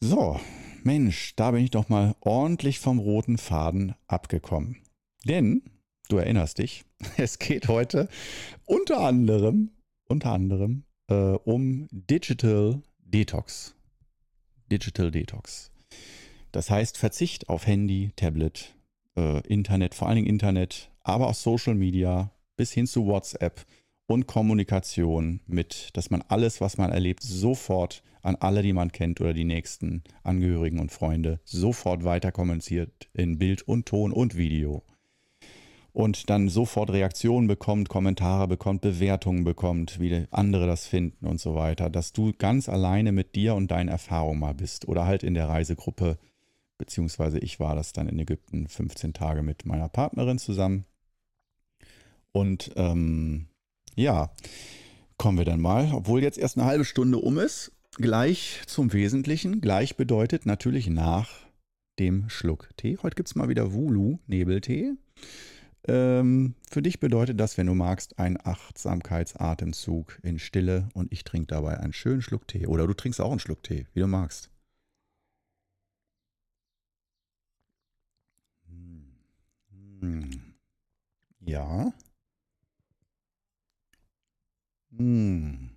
So, Mensch, da bin ich doch mal ordentlich vom roten Faden abgekommen. Denn, du erinnerst dich, es geht heute unter anderem, unter anderem äh, um Digital Detox. Digital Detox. Das heißt Verzicht auf Handy, Tablet, äh, Internet, vor allen Dingen Internet, aber auch Social Media bis hin zu WhatsApp und Kommunikation mit, dass man alles, was man erlebt, sofort an alle, die man kennt oder die nächsten Angehörigen und Freunde, sofort weiter kommuniziert in Bild und Ton und Video. Und dann sofort Reaktionen bekommt, Kommentare bekommt, Bewertungen bekommt, wie andere das finden und so weiter, dass du ganz alleine mit dir und deinen Erfahrungen mal bist oder halt in der Reisegruppe, beziehungsweise ich war das dann in Ägypten 15 Tage mit meiner Partnerin zusammen. Und ähm, ja, kommen wir dann mal, obwohl jetzt erst eine halbe Stunde um ist, gleich zum Wesentlichen. Gleich bedeutet natürlich nach dem Schluck Tee. Heute gibt es mal wieder Wulu Nebeltee. Ähm, für dich bedeutet das, wenn du magst, ein Achtsamkeitsatemzug in Stille und ich trinke dabei einen schönen Schluck Tee. Oder du trinkst auch einen Schluck Tee, wie du magst. Hm. Ja. Hm.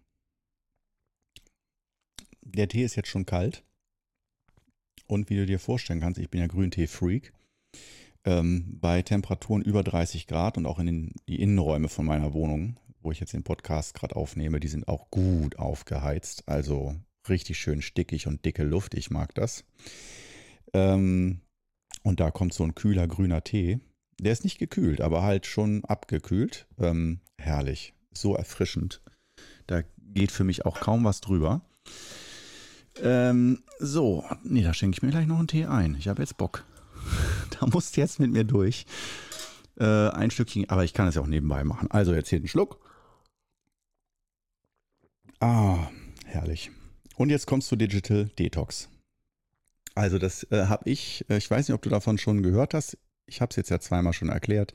Der Tee ist jetzt schon kalt. Und wie du dir vorstellen kannst, ich bin ja Grüntee-Freak. Ähm, bei Temperaturen über 30 Grad und auch in den, die Innenräume von meiner Wohnung, wo ich jetzt den Podcast gerade aufnehme, die sind auch gut aufgeheizt. Also richtig schön stickig und dicke Luft. Ich mag das. Ähm, und da kommt so ein kühler grüner Tee. Der ist nicht gekühlt, aber halt schon abgekühlt. Ähm, herrlich. So erfrischend. Da geht für mich auch kaum was drüber. Ähm, so, nee, da schenke ich mir gleich noch einen Tee ein. Ich habe jetzt Bock. da musst du jetzt mit mir durch. Äh, ein Stückchen, aber ich kann es ja auch nebenbei machen. Also jetzt hier einen Schluck. Ah, herrlich. Und jetzt kommst du Digital Detox. Also das äh, habe ich, äh, ich weiß nicht, ob du davon schon gehört hast. Ich habe es jetzt ja zweimal schon erklärt.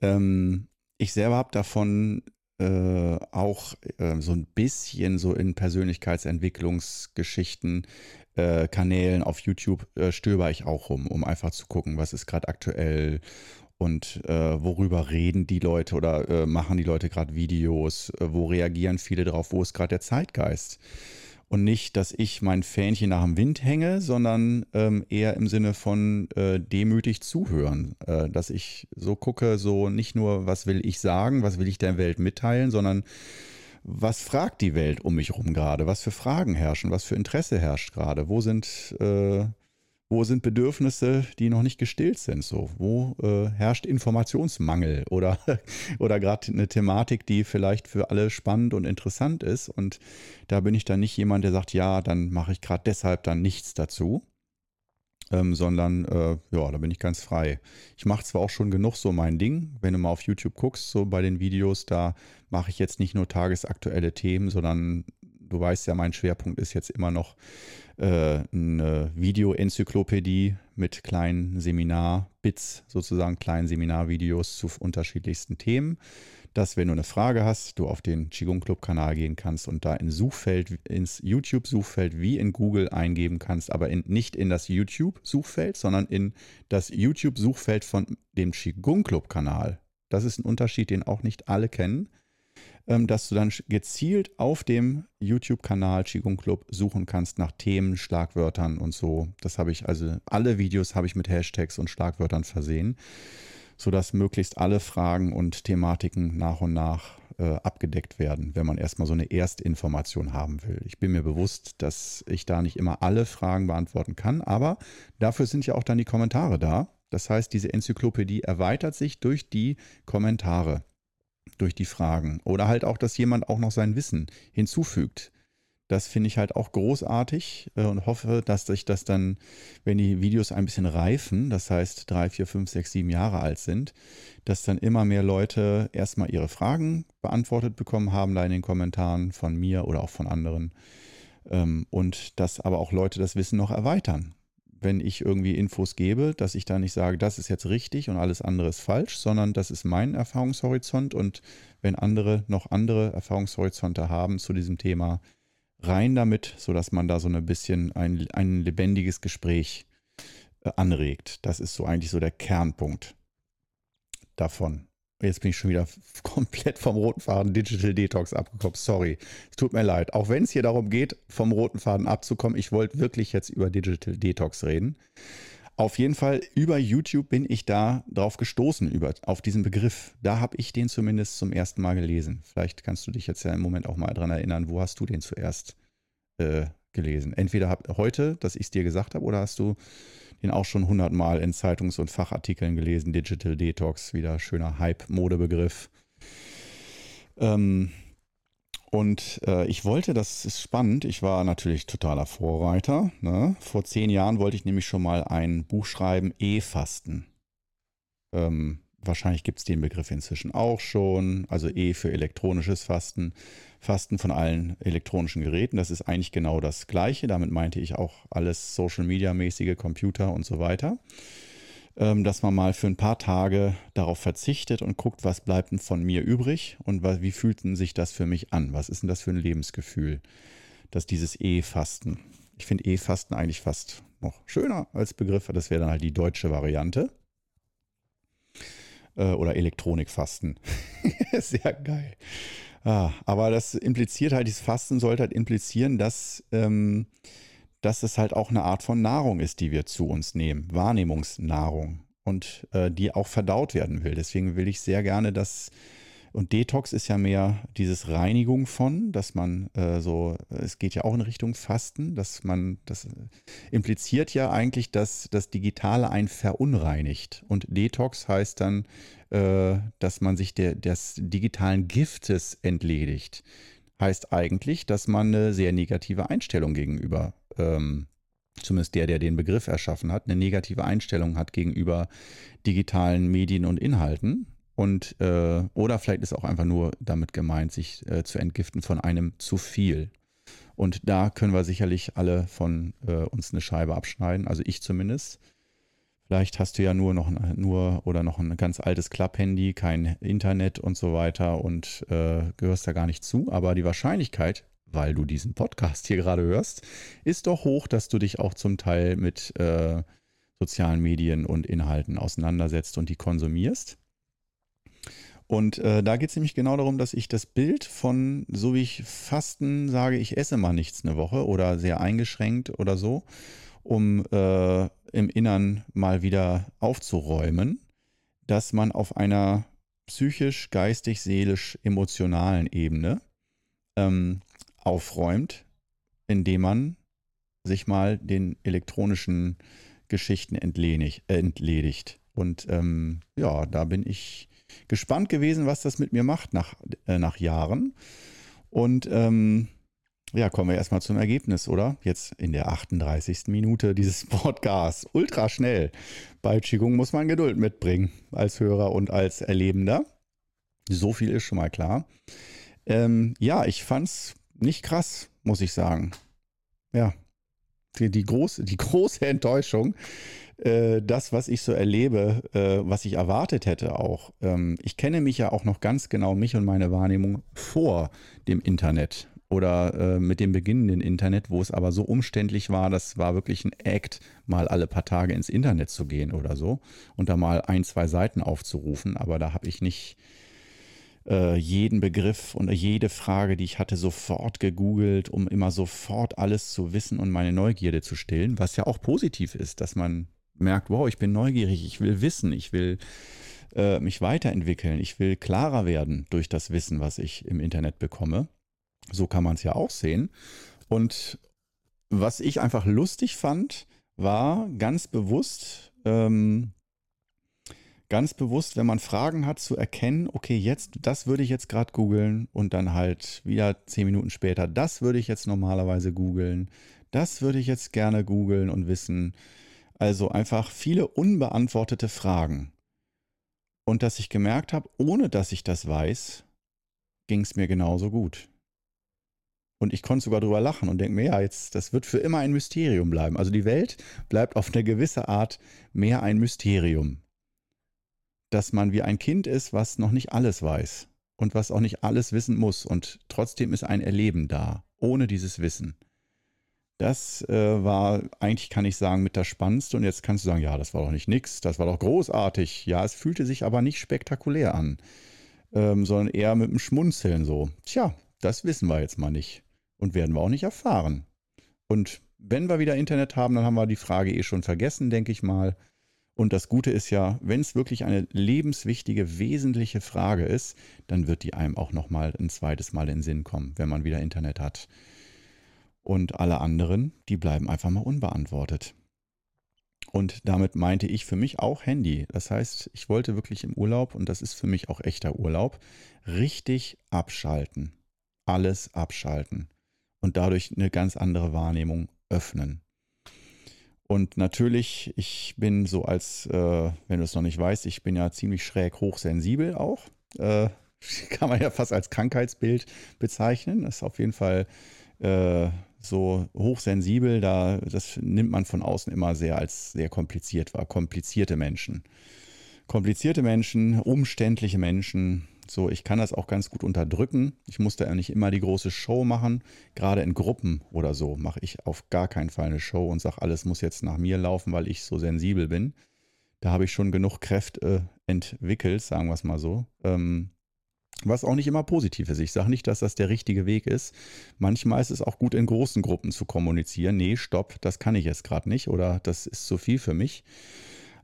Ähm, ich selber habe davon äh, auch äh, so ein bisschen so in Persönlichkeitsentwicklungsgeschichten, äh, Kanälen auf YouTube äh, stöber ich auch rum, um einfach zu gucken, was ist gerade aktuell und äh, worüber reden die Leute oder äh, machen die Leute gerade Videos, wo reagieren viele drauf, wo ist gerade der Zeitgeist und nicht, dass ich mein Fähnchen nach dem Wind hänge, sondern ähm, eher im Sinne von äh, demütig zuhören. Äh, dass ich so gucke, so nicht nur, was will ich sagen, was will ich der Welt mitteilen, sondern was fragt die Welt um mich herum gerade? Was für Fragen herrschen? Was für Interesse herrscht gerade? Wo sind äh, wo sind Bedürfnisse, die noch nicht gestillt sind? So, wo äh, herrscht Informationsmangel oder, oder gerade eine Thematik, die vielleicht für alle spannend und interessant ist? Und da bin ich dann nicht jemand, der sagt, ja, dann mache ich gerade deshalb dann nichts dazu, ähm, sondern äh, ja, da bin ich ganz frei. Ich mache zwar auch schon genug so mein Ding, wenn du mal auf YouTube guckst, so bei den Videos, da mache ich jetzt nicht nur tagesaktuelle Themen, sondern du weißt ja, mein Schwerpunkt ist jetzt immer noch eine Video-Enzyklopädie mit kleinen Seminar-Bits, sozusagen kleinen Seminarvideos zu unterschiedlichsten Themen. Dass, wenn du eine Frage hast, du auf den Qigong Club Kanal gehen kannst und da ins Suchfeld, ins YouTube-Suchfeld wie in Google eingeben kannst, aber in, nicht in das YouTube-Suchfeld, sondern in das YouTube-Suchfeld von dem Qigong Club Kanal. Das ist ein Unterschied, den auch nicht alle kennen. Ähm, dass du dann gezielt auf dem YouTube-Kanal Qigong Club suchen kannst nach Themen, Schlagwörtern und so. Das habe ich also, alle Videos habe ich mit Hashtags und Schlagwörtern versehen, sodass möglichst alle Fragen und Thematiken nach und nach äh, abgedeckt werden, wenn man erstmal so eine Erstinformation haben will. Ich bin mir bewusst, dass ich da nicht immer alle Fragen beantworten kann, aber dafür sind ja auch dann die Kommentare da. Das heißt, diese Enzyklopädie erweitert sich durch die Kommentare durch die Fragen. Oder halt auch, dass jemand auch noch sein Wissen hinzufügt. Das finde ich halt auch großartig äh, und hoffe, dass sich das dann, wenn die Videos ein bisschen reifen, das heißt drei, vier, fünf, sechs, sieben Jahre alt sind, dass dann immer mehr Leute erstmal ihre Fragen beantwortet bekommen haben, da in den Kommentaren von mir oder auch von anderen. Ähm, und dass aber auch Leute das Wissen noch erweitern wenn ich irgendwie Infos gebe, dass ich da nicht sage, das ist jetzt richtig und alles andere ist falsch, sondern das ist mein Erfahrungshorizont und wenn andere noch andere Erfahrungshorizonte haben zu diesem Thema, rein damit, sodass man da so ein bisschen ein, ein lebendiges Gespräch äh, anregt. Das ist so eigentlich so der Kernpunkt davon. Jetzt bin ich schon wieder komplett vom roten Faden Digital Detox abgekommen. Sorry. Es tut mir leid. Auch wenn es hier darum geht, vom roten Faden abzukommen, ich wollte wirklich jetzt über Digital Detox reden. Auf jeden Fall über YouTube bin ich da drauf gestoßen, über, auf diesen Begriff. Da habe ich den zumindest zum ersten Mal gelesen. Vielleicht kannst du dich jetzt ja im Moment auch mal dran erinnern, wo hast du den zuerst äh, gelesen? Entweder hab, heute, dass ich es dir gesagt habe, oder hast du den auch schon hundertmal in Zeitungs- und Fachartikeln gelesen. Digital Detox, wieder schöner Hype-Modebegriff. Ähm, und äh, ich wollte, das ist spannend, ich war natürlich totaler Vorreiter. Ne? Vor zehn Jahren wollte ich nämlich schon mal ein Buch schreiben, E-Fasten. Ähm, wahrscheinlich gibt es den Begriff inzwischen auch schon. Also E für elektronisches Fasten. Fasten von allen elektronischen Geräten. Das ist eigentlich genau das Gleiche. Damit meinte ich auch alles Social Media mäßige, Computer und so weiter. Ähm, dass man mal für ein paar Tage darauf verzichtet und guckt, was bleibt denn von mir übrig und wie fühlt denn sich das für mich an? Was ist denn das für ein Lebensgefühl? Dass dieses E-Fasten. Ich finde E-Fasten eigentlich fast noch schöner als Begriff. Das wäre dann halt die deutsche Variante. Äh, oder Elektronikfasten. Sehr geil. Ah, aber das impliziert halt, dieses Fasten sollte halt implizieren, dass, ähm, dass es halt auch eine Art von Nahrung ist, die wir zu uns nehmen. Wahrnehmungsnahrung. Und äh, die auch verdaut werden will. Deswegen will ich sehr gerne, dass und Detox ist ja mehr dieses Reinigung von, dass man äh, so, es geht ja auch in Richtung Fasten, dass man, das impliziert ja eigentlich, dass das Digitale einen verunreinigt. Und Detox heißt dann, äh, dass man sich der, des digitalen Giftes entledigt. Heißt eigentlich, dass man eine sehr negative Einstellung gegenüber, ähm, zumindest der, der den Begriff erschaffen hat, eine negative Einstellung hat gegenüber digitalen Medien und Inhalten und äh, oder vielleicht ist auch einfach nur damit gemeint, sich äh, zu entgiften von einem zu viel. Und da können wir sicherlich alle von äh, uns eine Scheibe abschneiden, also ich zumindest. Vielleicht hast du ja nur noch nur oder noch ein ganz altes Klapphandy, kein Internet und so weiter und äh, gehörst da gar nicht zu. Aber die Wahrscheinlichkeit, weil du diesen Podcast hier gerade hörst, ist doch hoch, dass du dich auch zum Teil mit äh, sozialen Medien und Inhalten auseinandersetzt und die konsumierst. Und äh, da geht es nämlich genau darum, dass ich das Bild von, so wie ich Fasten sage, ich esse mal nichts eine Woche oder sehr eingeschränkt oder so, um äh, im Innern mal wieder aufzuräumen, dass man auf einer psychisch, geistig, seelisch, emotionalen Ebene ähm, aufräumt, indem man sich mal den elektronischen Geschichten entledigt. Und ähm, ja, da bin ich gespannt gewesen, was das mit mir macht nach, äh, nach Jahren. Und ähm, ja, kommen wir erstmal zum Ergebnis, oder? Jetzt in der 38. Minute dieses Podcasts. Ultra schnell. Bei Qigong muss man Geduld mitbringen, als Hörer und als Erlebender. So viel ist schon mal klar. Ähm, ja, ich fand's nicht krass, muss ich sagen. Ja, die, die, groß, die große Enttäuschung äh, das, was ich so erlebe, äh, was ich erwartet hätte auch. Ähm, ich kenne mich ja auch noch ganz genau, mich und meine Wahrnehmung vor dem Internet oder äh, mit dem beginnenden Internet, wo es aber so umständlich war, das war wirklich ein Act, mal alle paar Tage ins Internet zu gehen oder so und da mal ein, zwei Seiten aufzurufen. Aber da habe ich nicht äh, jeden Begriff und jede Frage, die ich hatte, sofort gegoogelt, um immer sofort alles zu wissen und meine Neugierde zu stillen, was ja auch positiv ist, dass man merkt, wow, ich bin neugierig, ich will wissen, ich will äh, mich weiterentwickeln, ich will klarer werden durch das Wissen, was ich im Internet bekomme. So kann man es ja auch sehen. Und was ich einfach lustig fand, war ganz bewusst, ähm, ganz bewusst, wenn man Fragen hat, zu erkennen, okay, jetzt, das würde ich jetzt gerade googeln und dann halt wieder zehn Minuten später, das würde ich jetzt normalerweise googeln, das würde ich jetzt gerne googeln und wissen. Also einfach viele unbeantwortete Fragen. Und dass ich gemerkt habe, ohne dass ich das weiß, ging es mir genauso gut. Und ich konnte sogar drüber lachen und denke mir, ja, jetzt, das wird für immer ein Mysterium bleiben. Also die Welt bleibt auf eine gewisse Art mehr ein Mysterium. Dass man wie ein Kind ist, was noch nicht alles weiß und was auch nicht alles wissen muss. Und trotzdem ist ein Erleben da, ohne dieses Wissen. Das äh, war eigentlich, kann ich sagen, mit das Spannendste. Und jetzt kannst du sagen, ja, das war doch nicht nix, das war doch großartig. Ja, es fühlte sich aber nicht spektakulär an, ähm, sondern eher mit dem Schmunzeln so. Tja, das wissen wir jetzt mal nicht und werden wir auch nicht erfahren. Und wenn wir wieder Internet haben, dann haben wir die Frage eh schon vergessen, denke ich mal. Und das Gute ist ja, wenn es wirklich eine lebenswichtige, wesentliche Frage ist, dann wird die einem auch noch mal ein zweites Mal in den Sinn kommen, wenn man wieder Internet hat. Und alle anderen, die bleiben einfach mal unbeantwortet. Und damit meinte ich für mich auch Handy. Das heißt, ich wollte wirklich im Urlaub, und das ist für mich auch echter Urlaub, richtig abschalten. Alles abschalten. Und dadurch eine ganz andere Wahrnehmung öffnen. Und natürlich, ich bin so als, äh, wenn du es noch nicht weißt, ich bin ja ziemlich schräg hochsensibel auch. Äh, kann man ja fast als Krankheitsbild bezeichnen. Das ist auf jeden Fall äh, so hochsensibel, da, das nimmt man von außen immer sehr als sehr kompliziert wahr. Komplizierte Menschen. Komplizierte Menschen, umständliche Menschen, so, ich kann das auch ganz gut unterdrücken. Ich muss da ja nicht immer die große Show machen. Gerade in Gruppen oder so mache ich auf gar keinen Fall eine Show und sage, alles muss jetzt nach mir laufen, weil ich so sensibel bin. Da habe ich schon genug Kräfte äh, entwickelt, sagen wir es mal so. Ähm, was auch nicht immer positiv ist. Ich sage nicht, dass das der richtige Weg ist. Manchmal ist es auch gut, in großen Gruppen zu kommunizieren. Nee, stopp, das kann ich jetzt gerade nicht oder das ist zu viel für mich.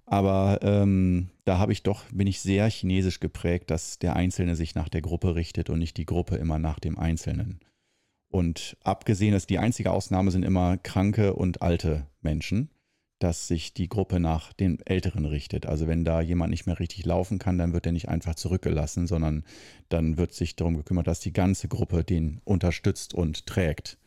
Aber ähm, da habe ich doch, bin ich sehr chinesisch geprägt, dass der Einzelne sich nach der Gruppe richtet und nicht die Gruppe immer nach dem Einzelnen. Und abgesehen, dass die einzige Ausnahme sind immer kranke und alte Menschen, dass sich die Gruppe nach den Älteren richtet. Also wenn da jemand nicht mehr richtig laufen kann, dann wird er nicht einfach zurückgelassen, sondern dann wird sich darum gekümmert, dass die ganze Gruppe den unterstützt und trägt.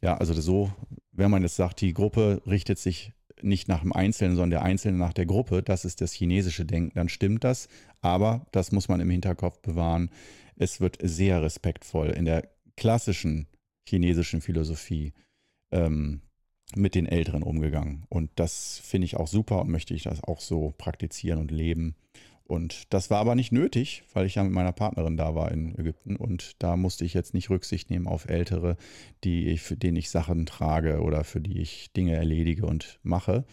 Ja, also so, wenn man jetzt sagt, die Gruppe richtet sich nicht nach dem Einzelnen, sondern der Einzelne nach der Gruppe, das ist das chinesische Denken, dann stimmt das. Aber das muss man im Hinterkopf bewahren. Es wird sehr respektvoll in der klassischen chinesischen Philosophie ähm, mit den Älteren umgegangen. Und das finde ich auch super und möchte ich das auch so praktizieren und leben. Und das war aber nicht nötig, weil ich ja mit meiner Partnerin da war in Ägypten und da musste ich jetzt nicht Rücksicht nehmen auf Ältere, die ich, für denen ich Sachen trage oder für die ich Dinge erledige und mache.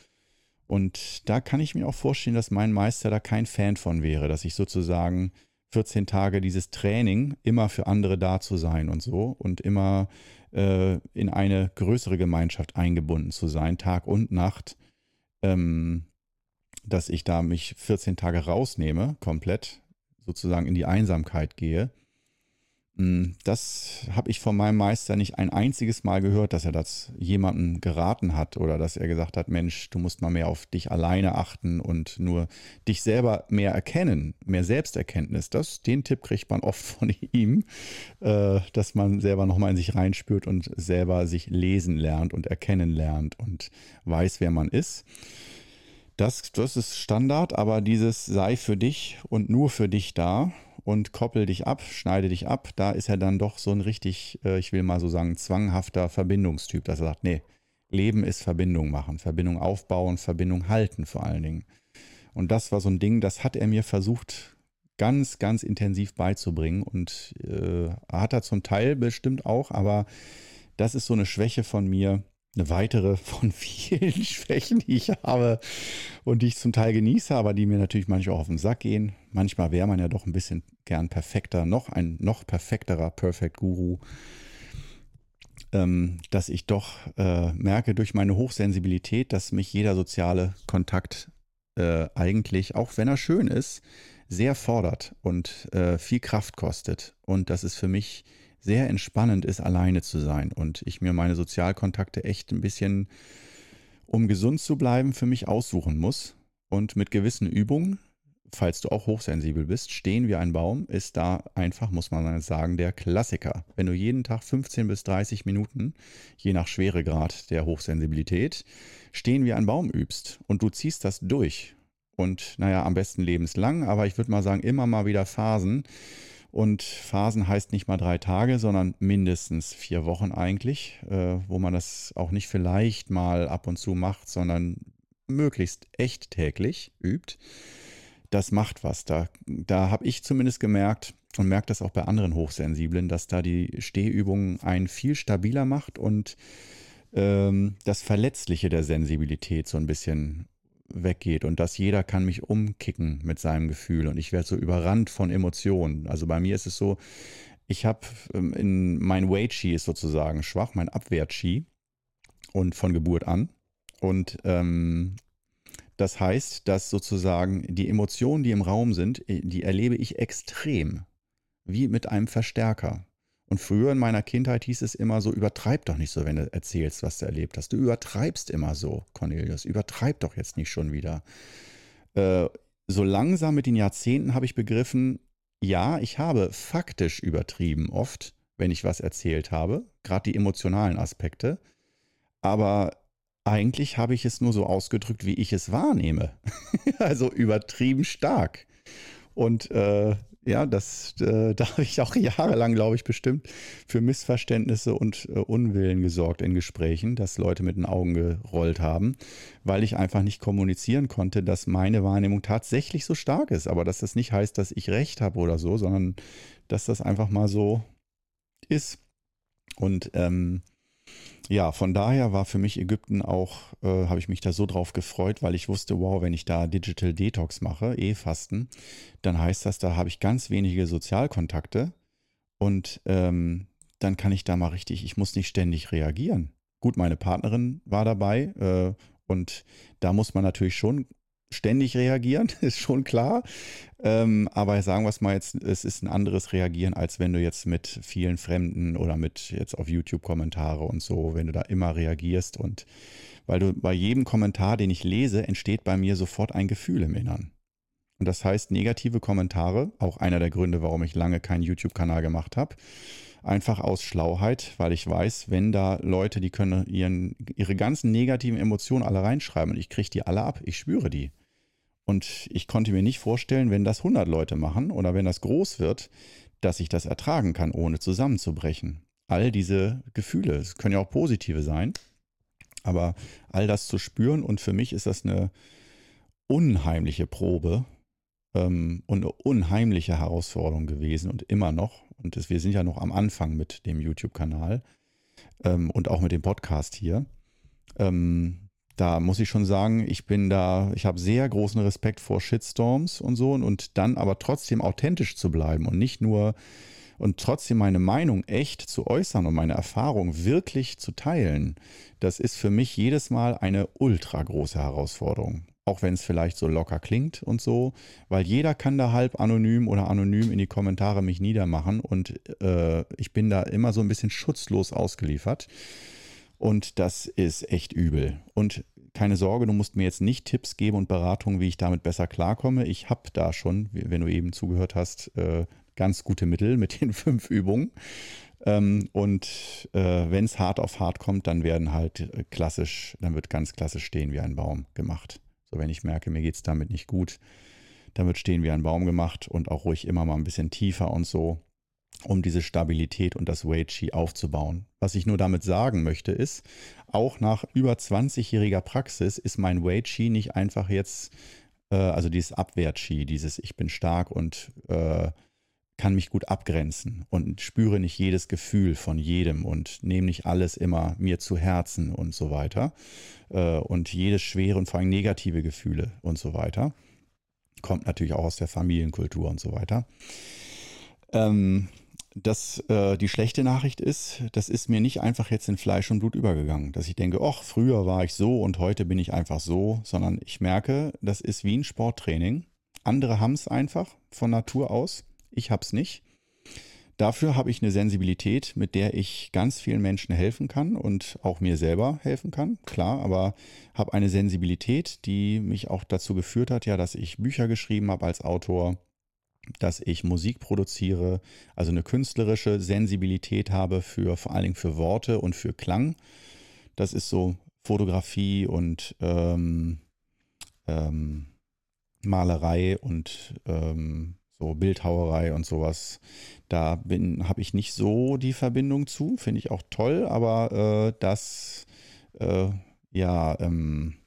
Und da kann ich mir auch vorstellen, dass mein Meister da kein Fan von wäre, dass ich sozusagen 14 Tage dieses Training immer für andere da zu sein und so und immer äh, in eine größere Gemeinschaft eingebunden zu sein, Tag und Nacht. Ähm, dass ich da mich 14 Tage rausnehme, komplett, sozusagen in die Einsamkeit gehe. Mm, das habe ich von meinem Meister nicht ein einziges Mal gehört, dass er das jemandem geraten hat oder dass er gesagt hat, Mensch, du musst mal mehr auf dich alleine achten und nur dich selber mehr erkennen, mehr Selbsterkenntnis. Das, den Tipp kriegt man oft von ihm, äh, dass man selber nochmal in sich reinspürt und selber sich lesen lernt und erkennen lernt und weiß, wer man ist. Das, das ist Standard, aber dieses sei für dich und nur für dich da und koppel dich ab, schneide dich ab, da ist er dann doch so ein richtig, äh, ich will mal so sagen, zwanghafter Verbindungstyp, dass er sagt, nee, Leben ist Verbindung machen, Verbindung aufbauen, Verbindung halten vor allen Dingen. Und das war so ein Ding, das hat er mir versucht ganz, ganz intensiv beizubringen und äh, hat er zum Teil bestimmt auch, aber das ist so eine Schwäche von mir, eine weitere von vielen Schwächen, die ich habe und die ich zum Teil genieße, aber die mir natürlich manchmal auch auf den Sack gehen. Manchmal wäre man ja doch ein bisschen gern perfekter, noch ein noch perfekterer Perfect Guru, ähm, dass ich doch äh, merke durch meine Hochsensibilität, dass mich jeder soziale Kontakt äh, eigentlich, auch wenn er schön ist, sehr fordert und äh, viel Kraft kostet. Und das ist für mich sehr entspannend ist, alleine zu sein und ich mir meine Sozialkontakte echt ein bisschen, um gesund zu bleiben, für mich aussuchen muss. Und mit gewissen Übungen, falls du auch hochsensibel bist, stehen wie ein Baum, ist da einfach, muss man sagen, der Klassiker. Wenn du jeden Tag 15 bis 30 Minuten, je nach Schweregrad der Hochsensibilität, stehen wie ein Baum übst und du ziehst das durch. Und naja, am besten lebenslang, aber ich würde mal sagen, immer mal wieder Phasen, und Phasen heißt nicht mal drei Tage, sondern mindestens vier Wochen eigentlich, äh, wo man das auch nicht vielleicht mal ab und zu macht, sondern möglichst echt täglich übt. Das macht was. Da, da habe ich zumindest gemerkt und merke das auch bei anderen Hochsensiblen, dass da die Stehübung einen viel stabiler macht und ähm, das Verletzliche der Sensibilität so ein bisschen weggeht und dass jeder kann mich umkicken mit seinem Gefühl und ich werde so überrannt von Emotionen. Also bei mir ist es so, ich habe ähm, in mein Wei-Chi ist sozusagen schwach, mein Abwehr-Chi und von Geburt an und ähm, das heißt, dass sozusagen die Emotionen, die im Raum sind, äh, die erlebe ich extrem, wie mit einem Verstärker. Und früher in meiner Kindheit hieß es immer so, übertreib doch nicht so, wenn du erzählst, was du erlebt hast. Du übertreibst immer so, Cornelius. Übertreib doch jetzt nicht schon wieder. Äh, so langsam mit den Jahrzehnten habe ich begriffen, ja, ich habe faktisch übertrieben oft, wenn ich was erzählt habe, gerade die emotionalen Aspekte. Aber eigentlich habe ich es nur so ausgedrückt, wie ich es wahrnehme. also übertrieben stark. Und äh, ja, das, äh, da habe ich auch jahrelang, glaube ich, bestimmt für Missverständnisse und äh, Unwillen gesorgt in Gesprächen, dass Leute mit den Augen gerollt haben, weil ich einfach nicht kommunizieren konnte, dass meine Wahrnehmung tatsächlich so stark ist. Aber dass das nicht heißt, dass ich recht habe oder so, sondern dass das einfach mal so ist. Und ähm, ja, von daher war für mich Ägypten auch, äh, habe ich mich da so drauf gefreut, weil ich wusste, wow, wenn ich da Digital Detox mache, E-Fasten, dann heißt das, da habe ich ganz wenige Sozialkontakte und ähm, dann kann ich da mal richtig, ich muss nicht ständig reagieren. Gut, meine Partnerin war dabei äh, und da muss man natürlich schon ständig reagieren, ist schon klar. Ähm, aber sagen wir es mal jetzt, es ist ein anderes Reagieren, als wenn du jetzt mit vielen Fremden oder mit jetzt auf YouTube-Kommentare und so, wenn du da immer reagierst und weil du bei jedem Kommentar, den ich lese, entsteht bei mir sofort ein Gefühl im Innern. Und das heißt, negative Kommentare, auch einer der Gründe, warum ich lange keinen YouTube-Kanal gemacht habe, einfach aus Schlauheit, weil ich weiß, wenn da Leute, die können ihren, ihre ganzen negativen Emotionen alle reinschreiben und ich kriege die alle ab, ich spüre die. Und ich konnte mir nicht vorstellen, wenn das 100 Leute machen oder wenn das groß wird, dass ich das ertragen kann, ohne zusammenzubrechen. All diese Gefühle, es können ja auch positive sein, aber all das zu spüren und für mich ist das eine unheimliche Probe ähm, und eine unheimliche Herausforderung gewesen und immer noch. Und das, wir sind ja noch am Anfang mit dem YouTube-Kanal ähm, und auch mit dem Podcast hier. Ähm, da muss ich schon sagen, ich bin da, ich habe sehr großen Respekt vor Shitstorms und so und dann aber trotzdem authentisch zu bleiben und nicht nur und trotzdem meine Meinung echt zu äußern und meine Erfahrung wirklich zu teilen, das ist für mich jedes Mal eine ultra große Herausforderung. Auch wenn es vielleicht so locker klingt und so, weil jeder kann da halb anonym oder anonym in die Kommentare mich niedermachen und äh, ich bin da immer so ein bisschen schutzlos ausgeliefert. Und das ist echt übel. Und keine Sorge, du musst mir jetzt nicht Tipps geben und Beratungen, wie ich damit besser klarkomme. Ich habe da schon, wenn du eben zugehört hast, äh, ganz gute Mittel mit den fünf Übungen. Ähm, und äh, wenn es hart auf hart kommt, dann werden halt klassisch, dann wird ganz klassisch stehen wie ein Baum gemacht. So, wenn ich merke, mir geht es damit nicht gut, dann wird stehen wie ein Baum gemacht und auch ruhig immer mal ein bisschen tiefer und so um diese Stabilität und das Wei Chi aufzubauen. Was ich nur damit sagen möchte ist, auch nach über 20-jähriger Praxis ist mein Wei Chi nicht einfach jetzt, äh, also dieses Abwehr-Chi, dieses Ich bin stark und äh, kann mich gut abgrenzen und spüre nicht jedes Gefühl von jedem und nehme nicht alles immer mir zu Herzen und so weiter. Äh, und jedes schwere und vor allem negative Gefühle und so weiter. Kommt natürlich auch aus der Familienkultur und so weiter. Ähm, das, äh, die schlechte Nachricht ist, das ist mir nicht einfach jetzt in Fleisch und Blut übergegangen, dass ich denke, ach, früher war ich so und heute bin ich einfach so, sondern ich merke, das ist wie ein Sporttraining. Andere haben es einfach von Natur aus, ich habe es nicht. Dafür habe ich eine Sensibilität, mit der ich ganz vielen Menschen helfen kann und auch mir selber helfen kann, klar, aber habe eine Sensibilität, die mich auch dazu geführt hat, ja, dass ich Bücher geschrieben habe als Autor, dass ich Musik produziere, also eine künstlerische Sensibilität habe für vor allen Dingen für Worte und für Klang. Das ist so Fotografie und ähm, ähm, Malerei und ähm, so Bildhauerei und sowas. Da habe ich nicht so die Verbindung zu, finde ich auch toll, aber äh, das äh, ja ähm,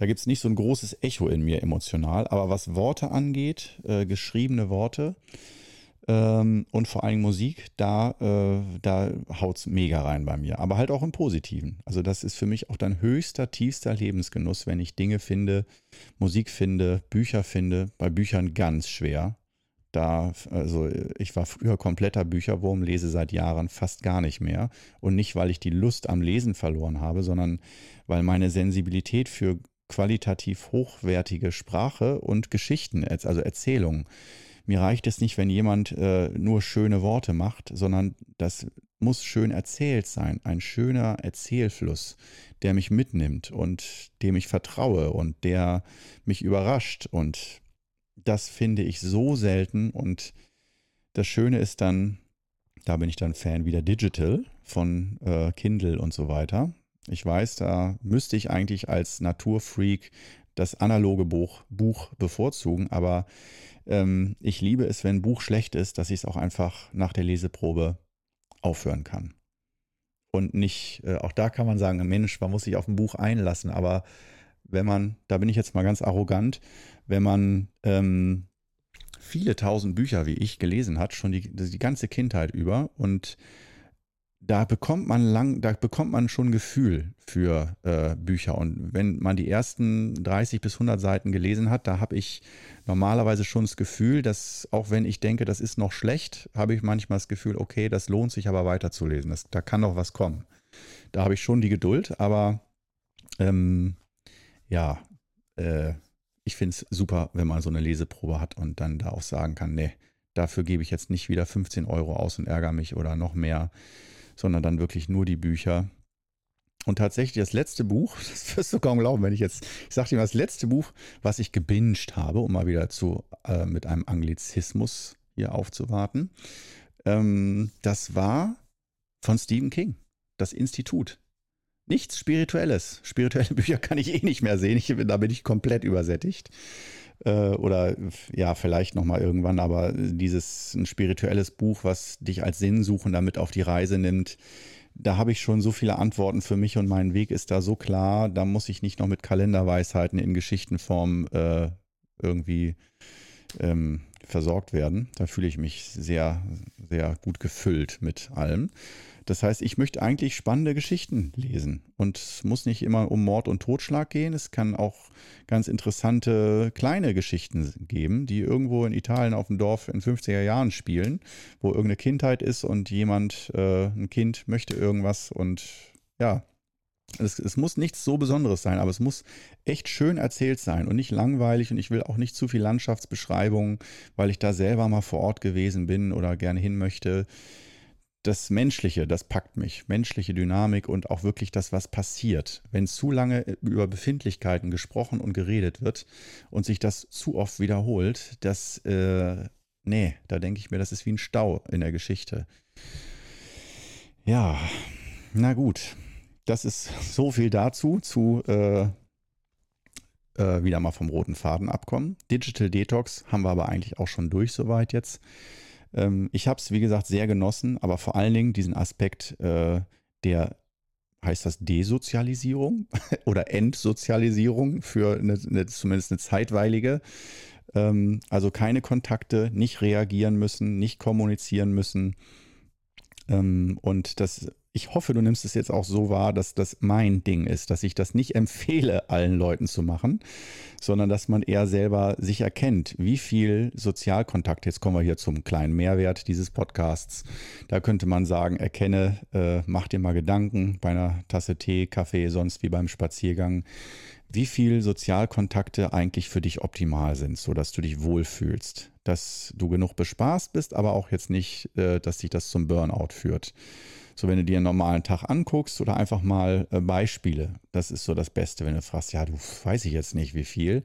da gibt es nicht so ein großes Echo in mir emotional. Aber was Worte angeht, äh, geschriebene Worte ähm, und vor allem Musik, da, äh, da haut es mega rein bei mir. Aber halt auch im Positiven. Also das ist für mich auch dann höchster, tiefster Lebensgenuss, wenn ich Dinge finde, Musik finde, Bücher finde. Bei Büchern ganz schwer. Da, also ich war früher kompletter Bücherwurm, lese seit Jahren fast gar nicht mehr. Und nicht, weil ich die Lust am Lesen verloren habe, sondern weil meine Sensibilität für qualitativ hochwertige Sprache und Geschichten, also Erzählungen. Mir reicht es nicht, wenn jemand äh, nur schöne Worte macht, sondern das muss schön erzählt sein. Ein schöner Erzählfluss, der mich mitnimmt und dem ich vertraue und der mich überrascht. Und das finde ich so selten. Und das Schöne ist dann, da bin ich dann Fan wieder Digital von äh, Kindle und so weiter. Ich weiß, da müsste ich eigentlich als Naturfreak das analoge Buch, Buch bevorzugen, aber ähm, ich liebe es, wenn ein Buch schlecht ist, dass ich es auch einfach nach der Leseprobe aufhören kann. Und nicht, äh, auch da kann man sagen, Mensch, man muss sich auf ein Buch einlassen, aber wenn man, da bin ich jetzt mal ganz arrogant, wenn man ähm, viele tausend Bücher wie ich gelesen hat, schon die, die ganze Kindheit über und da bekommt man lang, da bekommt man schon Gefühl für äh, Bücher. Und wenn man die ersten 30 bis 100 Seiten gelesen hat, da habe ich normalerweise schon das Gefühl, dass auch wenn ich denke, das ist noch schlecht, habe ich manchmal das Gefühl, okay, das lohnt sich aber weiterzulesen. Das, da kann noch was kommen. Da habe ich schon die Geduld, aber ähm, ja, äh, ich finde es super, wenn man so eine Leseprobe hat und dann da auch sagen kann, nee, dafür gebe ich jetzt nicht wieder 15 Euro aus und ärgere mich oder noch mehr, sondern dann wirklich nur die Bücher. Und tatsächlich das letzte Buch, das wirst du kaum glauben, wenn ich jetzt, ich sage dir mal, das letzte Buch, was ich gebinged habe, um mal wieder zu, äh, mit einem Anglizismus hier aufzuwarten, ähm, das war von Stephen King, das Institut. Nichts Spirituelles. Spirituelle Bücher kann ich eh nicht mehr sehen. Ich, da bin ich komplett übersättigt. Äh, oder ja, vielleicht nochmal irgendwann, aber dieses ein spirituelles Buch, was dich als Sinnsuchender mit auf die Reise nimmt, da habe ich schon so viele Antworten für mich und mein Weg ist da so klar. Da muss ich nicht noch mit Kalenderweisheiten in Geschichtenform äh, irgendwie ähm, versorgt werden. Da fühle ich mich sehr, sehr gut gefüllt mit allem. Das heißt, ich möchte eigentlich spannende Geschichten lesen. Und es muss nicht immer um Mord und Totschlag gehen. Es kann auch ganz interessante kleine Geschichten geben, die irgendwo in Italien auf dem Dorf in 50er Jahren spielen, wo irgendeine Kindheit ist und jemand, äh, ein Kind möchte irgendwas und ja, es, es, muss nichts so Besonderes sein, aber es muss echt schön erzählt sein und nicht langweilig. Und ich will auch nicht zu viel Landschaftsbeschreibung, weil ich da selber mal vor Ort gewesen bin oder gerne hin möchte das Menschliche, das packt mich. Menschliche Dynamik und auch wirklich das, was passiert. Wenn zu lange über Befindlichkeiten gesprochen und geredet wird und sich das zu oft wiederholt, das, äh, nee, da denke ich mir, das ist wie ein Stau in der Geschichte. Ja, na gut. Das ist so viel dazu, zu äh, äh, wieder mal vom roten Faden abkommen. Digital Detox haben wir aber eigentlich auch schon durch soweit jetzt. Ähm, ich habe es, wie gesagt, sehr genossen, aber vor allen Dingen diesen Aspekt äh, der, heißt das Desozialisierung oder Entsozialisierung für eine, eine, zumindest eine zeitweilige. Ähm, also keine Kontakte, nicht reagieren müssen, nicht kommunizieren müssen. Ähm, und das ich hoffe, du nimmst es jetzt auch so wahr, dass das mein Ding ist, dass ich das nicht empfehle, allen Leuten zu machen, sondern dass man eher selber sich erkennt, wie viel Sozialkontakt, jetzt kommen wir hier zum kleinen Mehrwert dieses Podcasts, da könnte man sagen, erkenne, äh, mach dir mal Gedanken bei einer Tasse Tee, Kaffee, sonst wie beim Spaziergang, wie viel Sozialkontakte eigentlich für dich optimal sind, sodass du dich wohlfühlst, dass du genug bespaßt bist, aber auch jetzt nicht, äh, dass dich das zum Burnout führt. So, wenn du dir einen normalen Tag anguckst oder einfach mal äh, Beispiele, das ist so das Beste, wenn du fragst, ja, du weiß ich jetzt nicht, wie viel,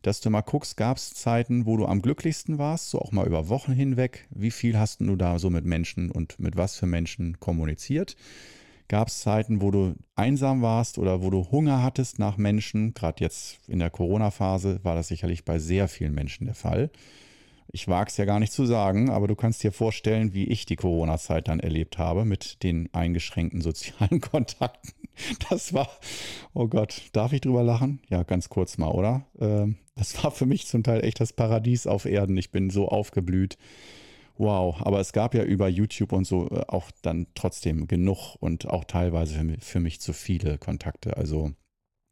dass du mal guckst, gab es Zeiten, wo du am glücklichsten warst, so auch mal über Wochen hinweg, wie viel hast du da so mit Menschen und mit was für Menschen kommuniziert? Gab es Zeiten, wo du einsam warst oder wo du Hunger hattest nach Menschen? Gerade jetzt in der Corona-Phase war das sicherlich bei sehr vielen Menschen der Fall. Ich wage es ja gar nicht zu sagen, aber du kannst dir vorstellen, wie ich die Corona-Zeit dann erlebt habe mit den eingeschränkten sozialen Kontakten. Das war, oh Gott, darf ich drüber lachen? Ja, ganz kurz mal, oder? Ähm, das war für mich zum Teil echt das Paradies auf Erden. Ich bin so aufgeblüht. Wow, aber es gab ja über YouTube und so äh, auch dann trotzdem genug und auch teilweise für mich, für mich zu viele Kontakte, also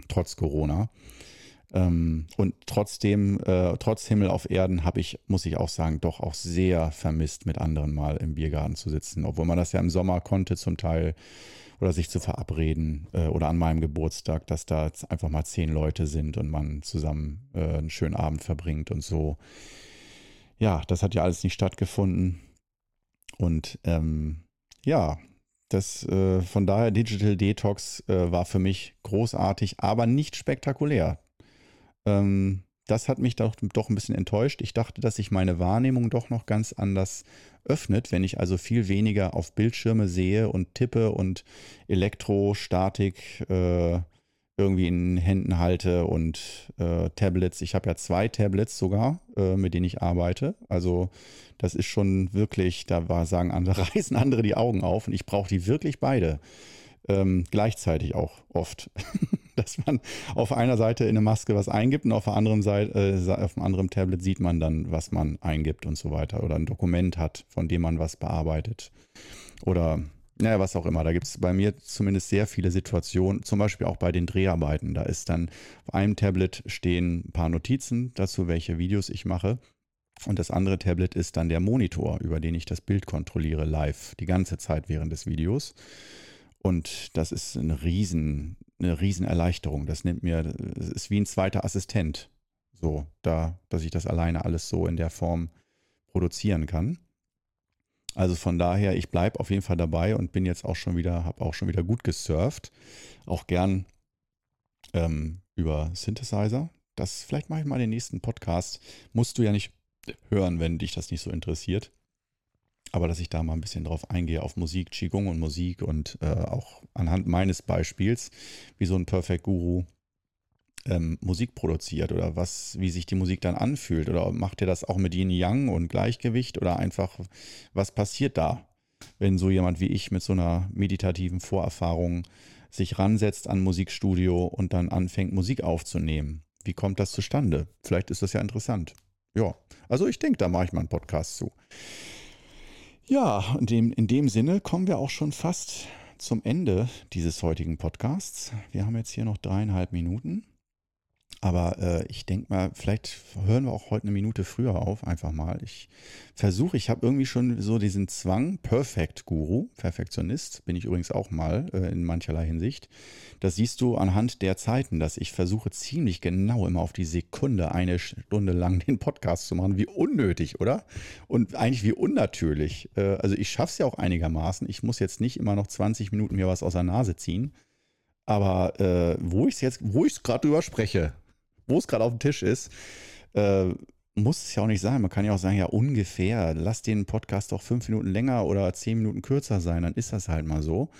trotz Corona. Ähm, und trotzdem, äh, trotz Himmel auf Erden, habe ich, muss ich auch sagen, doch auch sehr vermisst, mit anderen mal im Biergarten zu sitzen. Obwohl man das ja im Sommer konnte zum Teil oder sich zu verabreden äh, oder an meinem Geburtstag, dass da einfach mal zehn Leute sind und man zusammen äh, einen schönen Abend verbringt und so. Ja, das hat ja alles nicht stattgefunden. Und ähm, ja, das äh, von daher Digital Detox äh, war für mich großartig, aber nicht spektakulär. Ähm, das hat mich doch, doch ein bisschen enttäuscht. Ich dachte, dass sich meine Wahrnehmung doch noch ganz anders öffnet, wenn ich also viel weniger auf Bildschirme sehe und tippe und Elektrostatik äh, irgendwie in Händen halte und äh, Tablets. Ich habe ja zwei Tablets sogar, äh, mit denen ich arbeite. Also das ist schon wirklich, da war, sagen andere, reißen andere die Augen auf und ich brauche die wirklich beide. Ähm, gleichzeitig auch oft. dass man auf einer Seite in eine Maske was eingibt und auf der anderen Seite, äh, auf einem anderen Tablet sieht man dann, was man eingibt und so weiter. Oder ein Dokument hat, von dem man was bearbeitet. Oder naja, was auch immer. Da gibt es bei mir zumindest sehr viele Situationen, zum Beispiel auch bei den Dreharbeiten. Da ist dann auf einem Tablet stehen ein paar Notizen dazu, welche Videos ich mache. Und das andere Tablet ist dann der Monitor, über den ich das Bild kontrolliere live, die ganze Zeit während des Videos. Und das ist eine riesen, eine Riesenerleichterung. Das nimmt mir, das ist wie ein zweiter Assistent. So, da, dass ich das alleine alles so in der Form produzieren kann. Also von daher, ich bleibe auf jeden Fall dabei und bin jetzt auch schon wieder, habe auch schon wieder gut gesurft. Auch gern ähm, über Synthesizer. Das, vielleicht mache ich mal den nächsten Podcast. Musst du ja nicht hören, wenn dich das nicht so interessiert. Aber dass ich da mal ein bisschen drauf eingehe, auf Musik, Qigong und Musik und äh, auch anhand meines Beispiels, wie so ein Perfect Guru ähm, Musik produziert oder was, wie sich die Musik dann anfühlt. Oder macht ihr das auch mit Yin Yang und Gleichgewicht oder einfach, was passiert da, wenn so jemand wie ich mit so einer meditativen Vorerfahrung sich ransetzt an Musikstudio und dann anfängt, Musik aufzunehmen? Wie kommt das zustande? Vielleicht ist das ja interessant. Ja, also ich denke, da mache ich mal einen Podcast zu. Ja, in dem, in dem Sinne kommen wir auch schon fast zum Ende dieses heutigen Podcasts. Wir haben jetzt hier noch dreieinhalb Minuten. Aber äh, ich denke mal, vielleicht hören wir auch heute eine Minute früher auf, einfach mal. Ich versuche, ich habe irgendwie schon so diesen Zwang, Perfect Guru, Perfektionist, bin ich übrigens auch mal äh, in mancherlei Hinsicht. Das siehst du anhand der Zeiten, dass ich versuche ziemlich genau immer auf die Sekunde eine Stunde lang den Podcast zu machen. Wie unnötig, oder? Und eigentlich wie unnatürlich. Äh, also ich schaffe es ja auch einigermaßen. Ich muss jetzt nicht immer noch 20 Minuten mir was aus der Nase ziehen. Aber äh, wo ich es jetzt, wo ich es gerade drüber spreche, wo es gerade auf dem Tisch ist, äh, muss es ja auch nicht sein. Man kann ja auch sagen, ja, ungefähr, lass den Podcast doch fünf Minuten länger oder zehn Minuten kürzer sein, dann ist das halt mal so.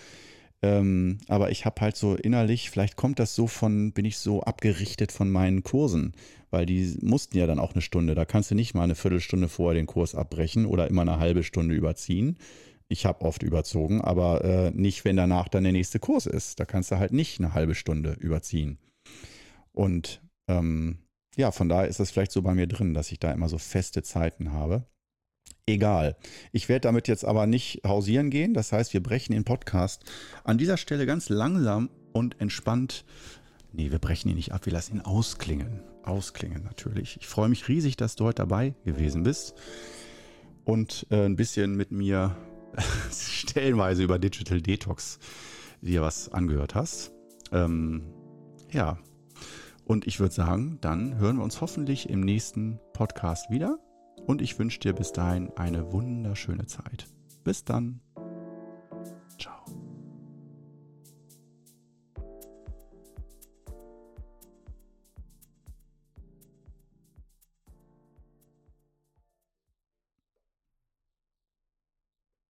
Ähm, aber ich habe halt so innerlich, vielleicht kommt das so von, bin ich so abgerichtet von meinen Kursen, weil die mussten ja dann auch eine Stunde. Da kannst du nicht mal eine Viertelstunde vorher den Kurs abbrechen oder immer eine halbe Stunde überziehen. Ich habe oft überzogen, aber äh, nicht, wenn danach dann der nächste Kurs ist. Da kannst du halt nicht eine halbe Stunde überziehen. Und ähm, ja, von daher ist das vielleicht so bei mir drin, dass ich da immer so feste Zeiten habe. Egal. Ich werde damit jetzt aber nicht hausieren gehen. Das heißt, wir brechen den Podcast an dieser Stelle ganz langsam und entspannt. Nee, wir brechen ihn nicht ab, wir lassen ihn ausklingen. Ausklingen natürlich. Ich freue mich riesig, dass du heute dabei gewesen bist und äh, ein bisschen mit mir stellenweise über Digital Detox dir was angehört hast. Ähm, ja, und ich würde sagen, dann hören wir uns hoffentlich im nächsten Podcast wieder. Und ich wünsche dir bis dahin eine wunderschöne Zeit. Bis dann.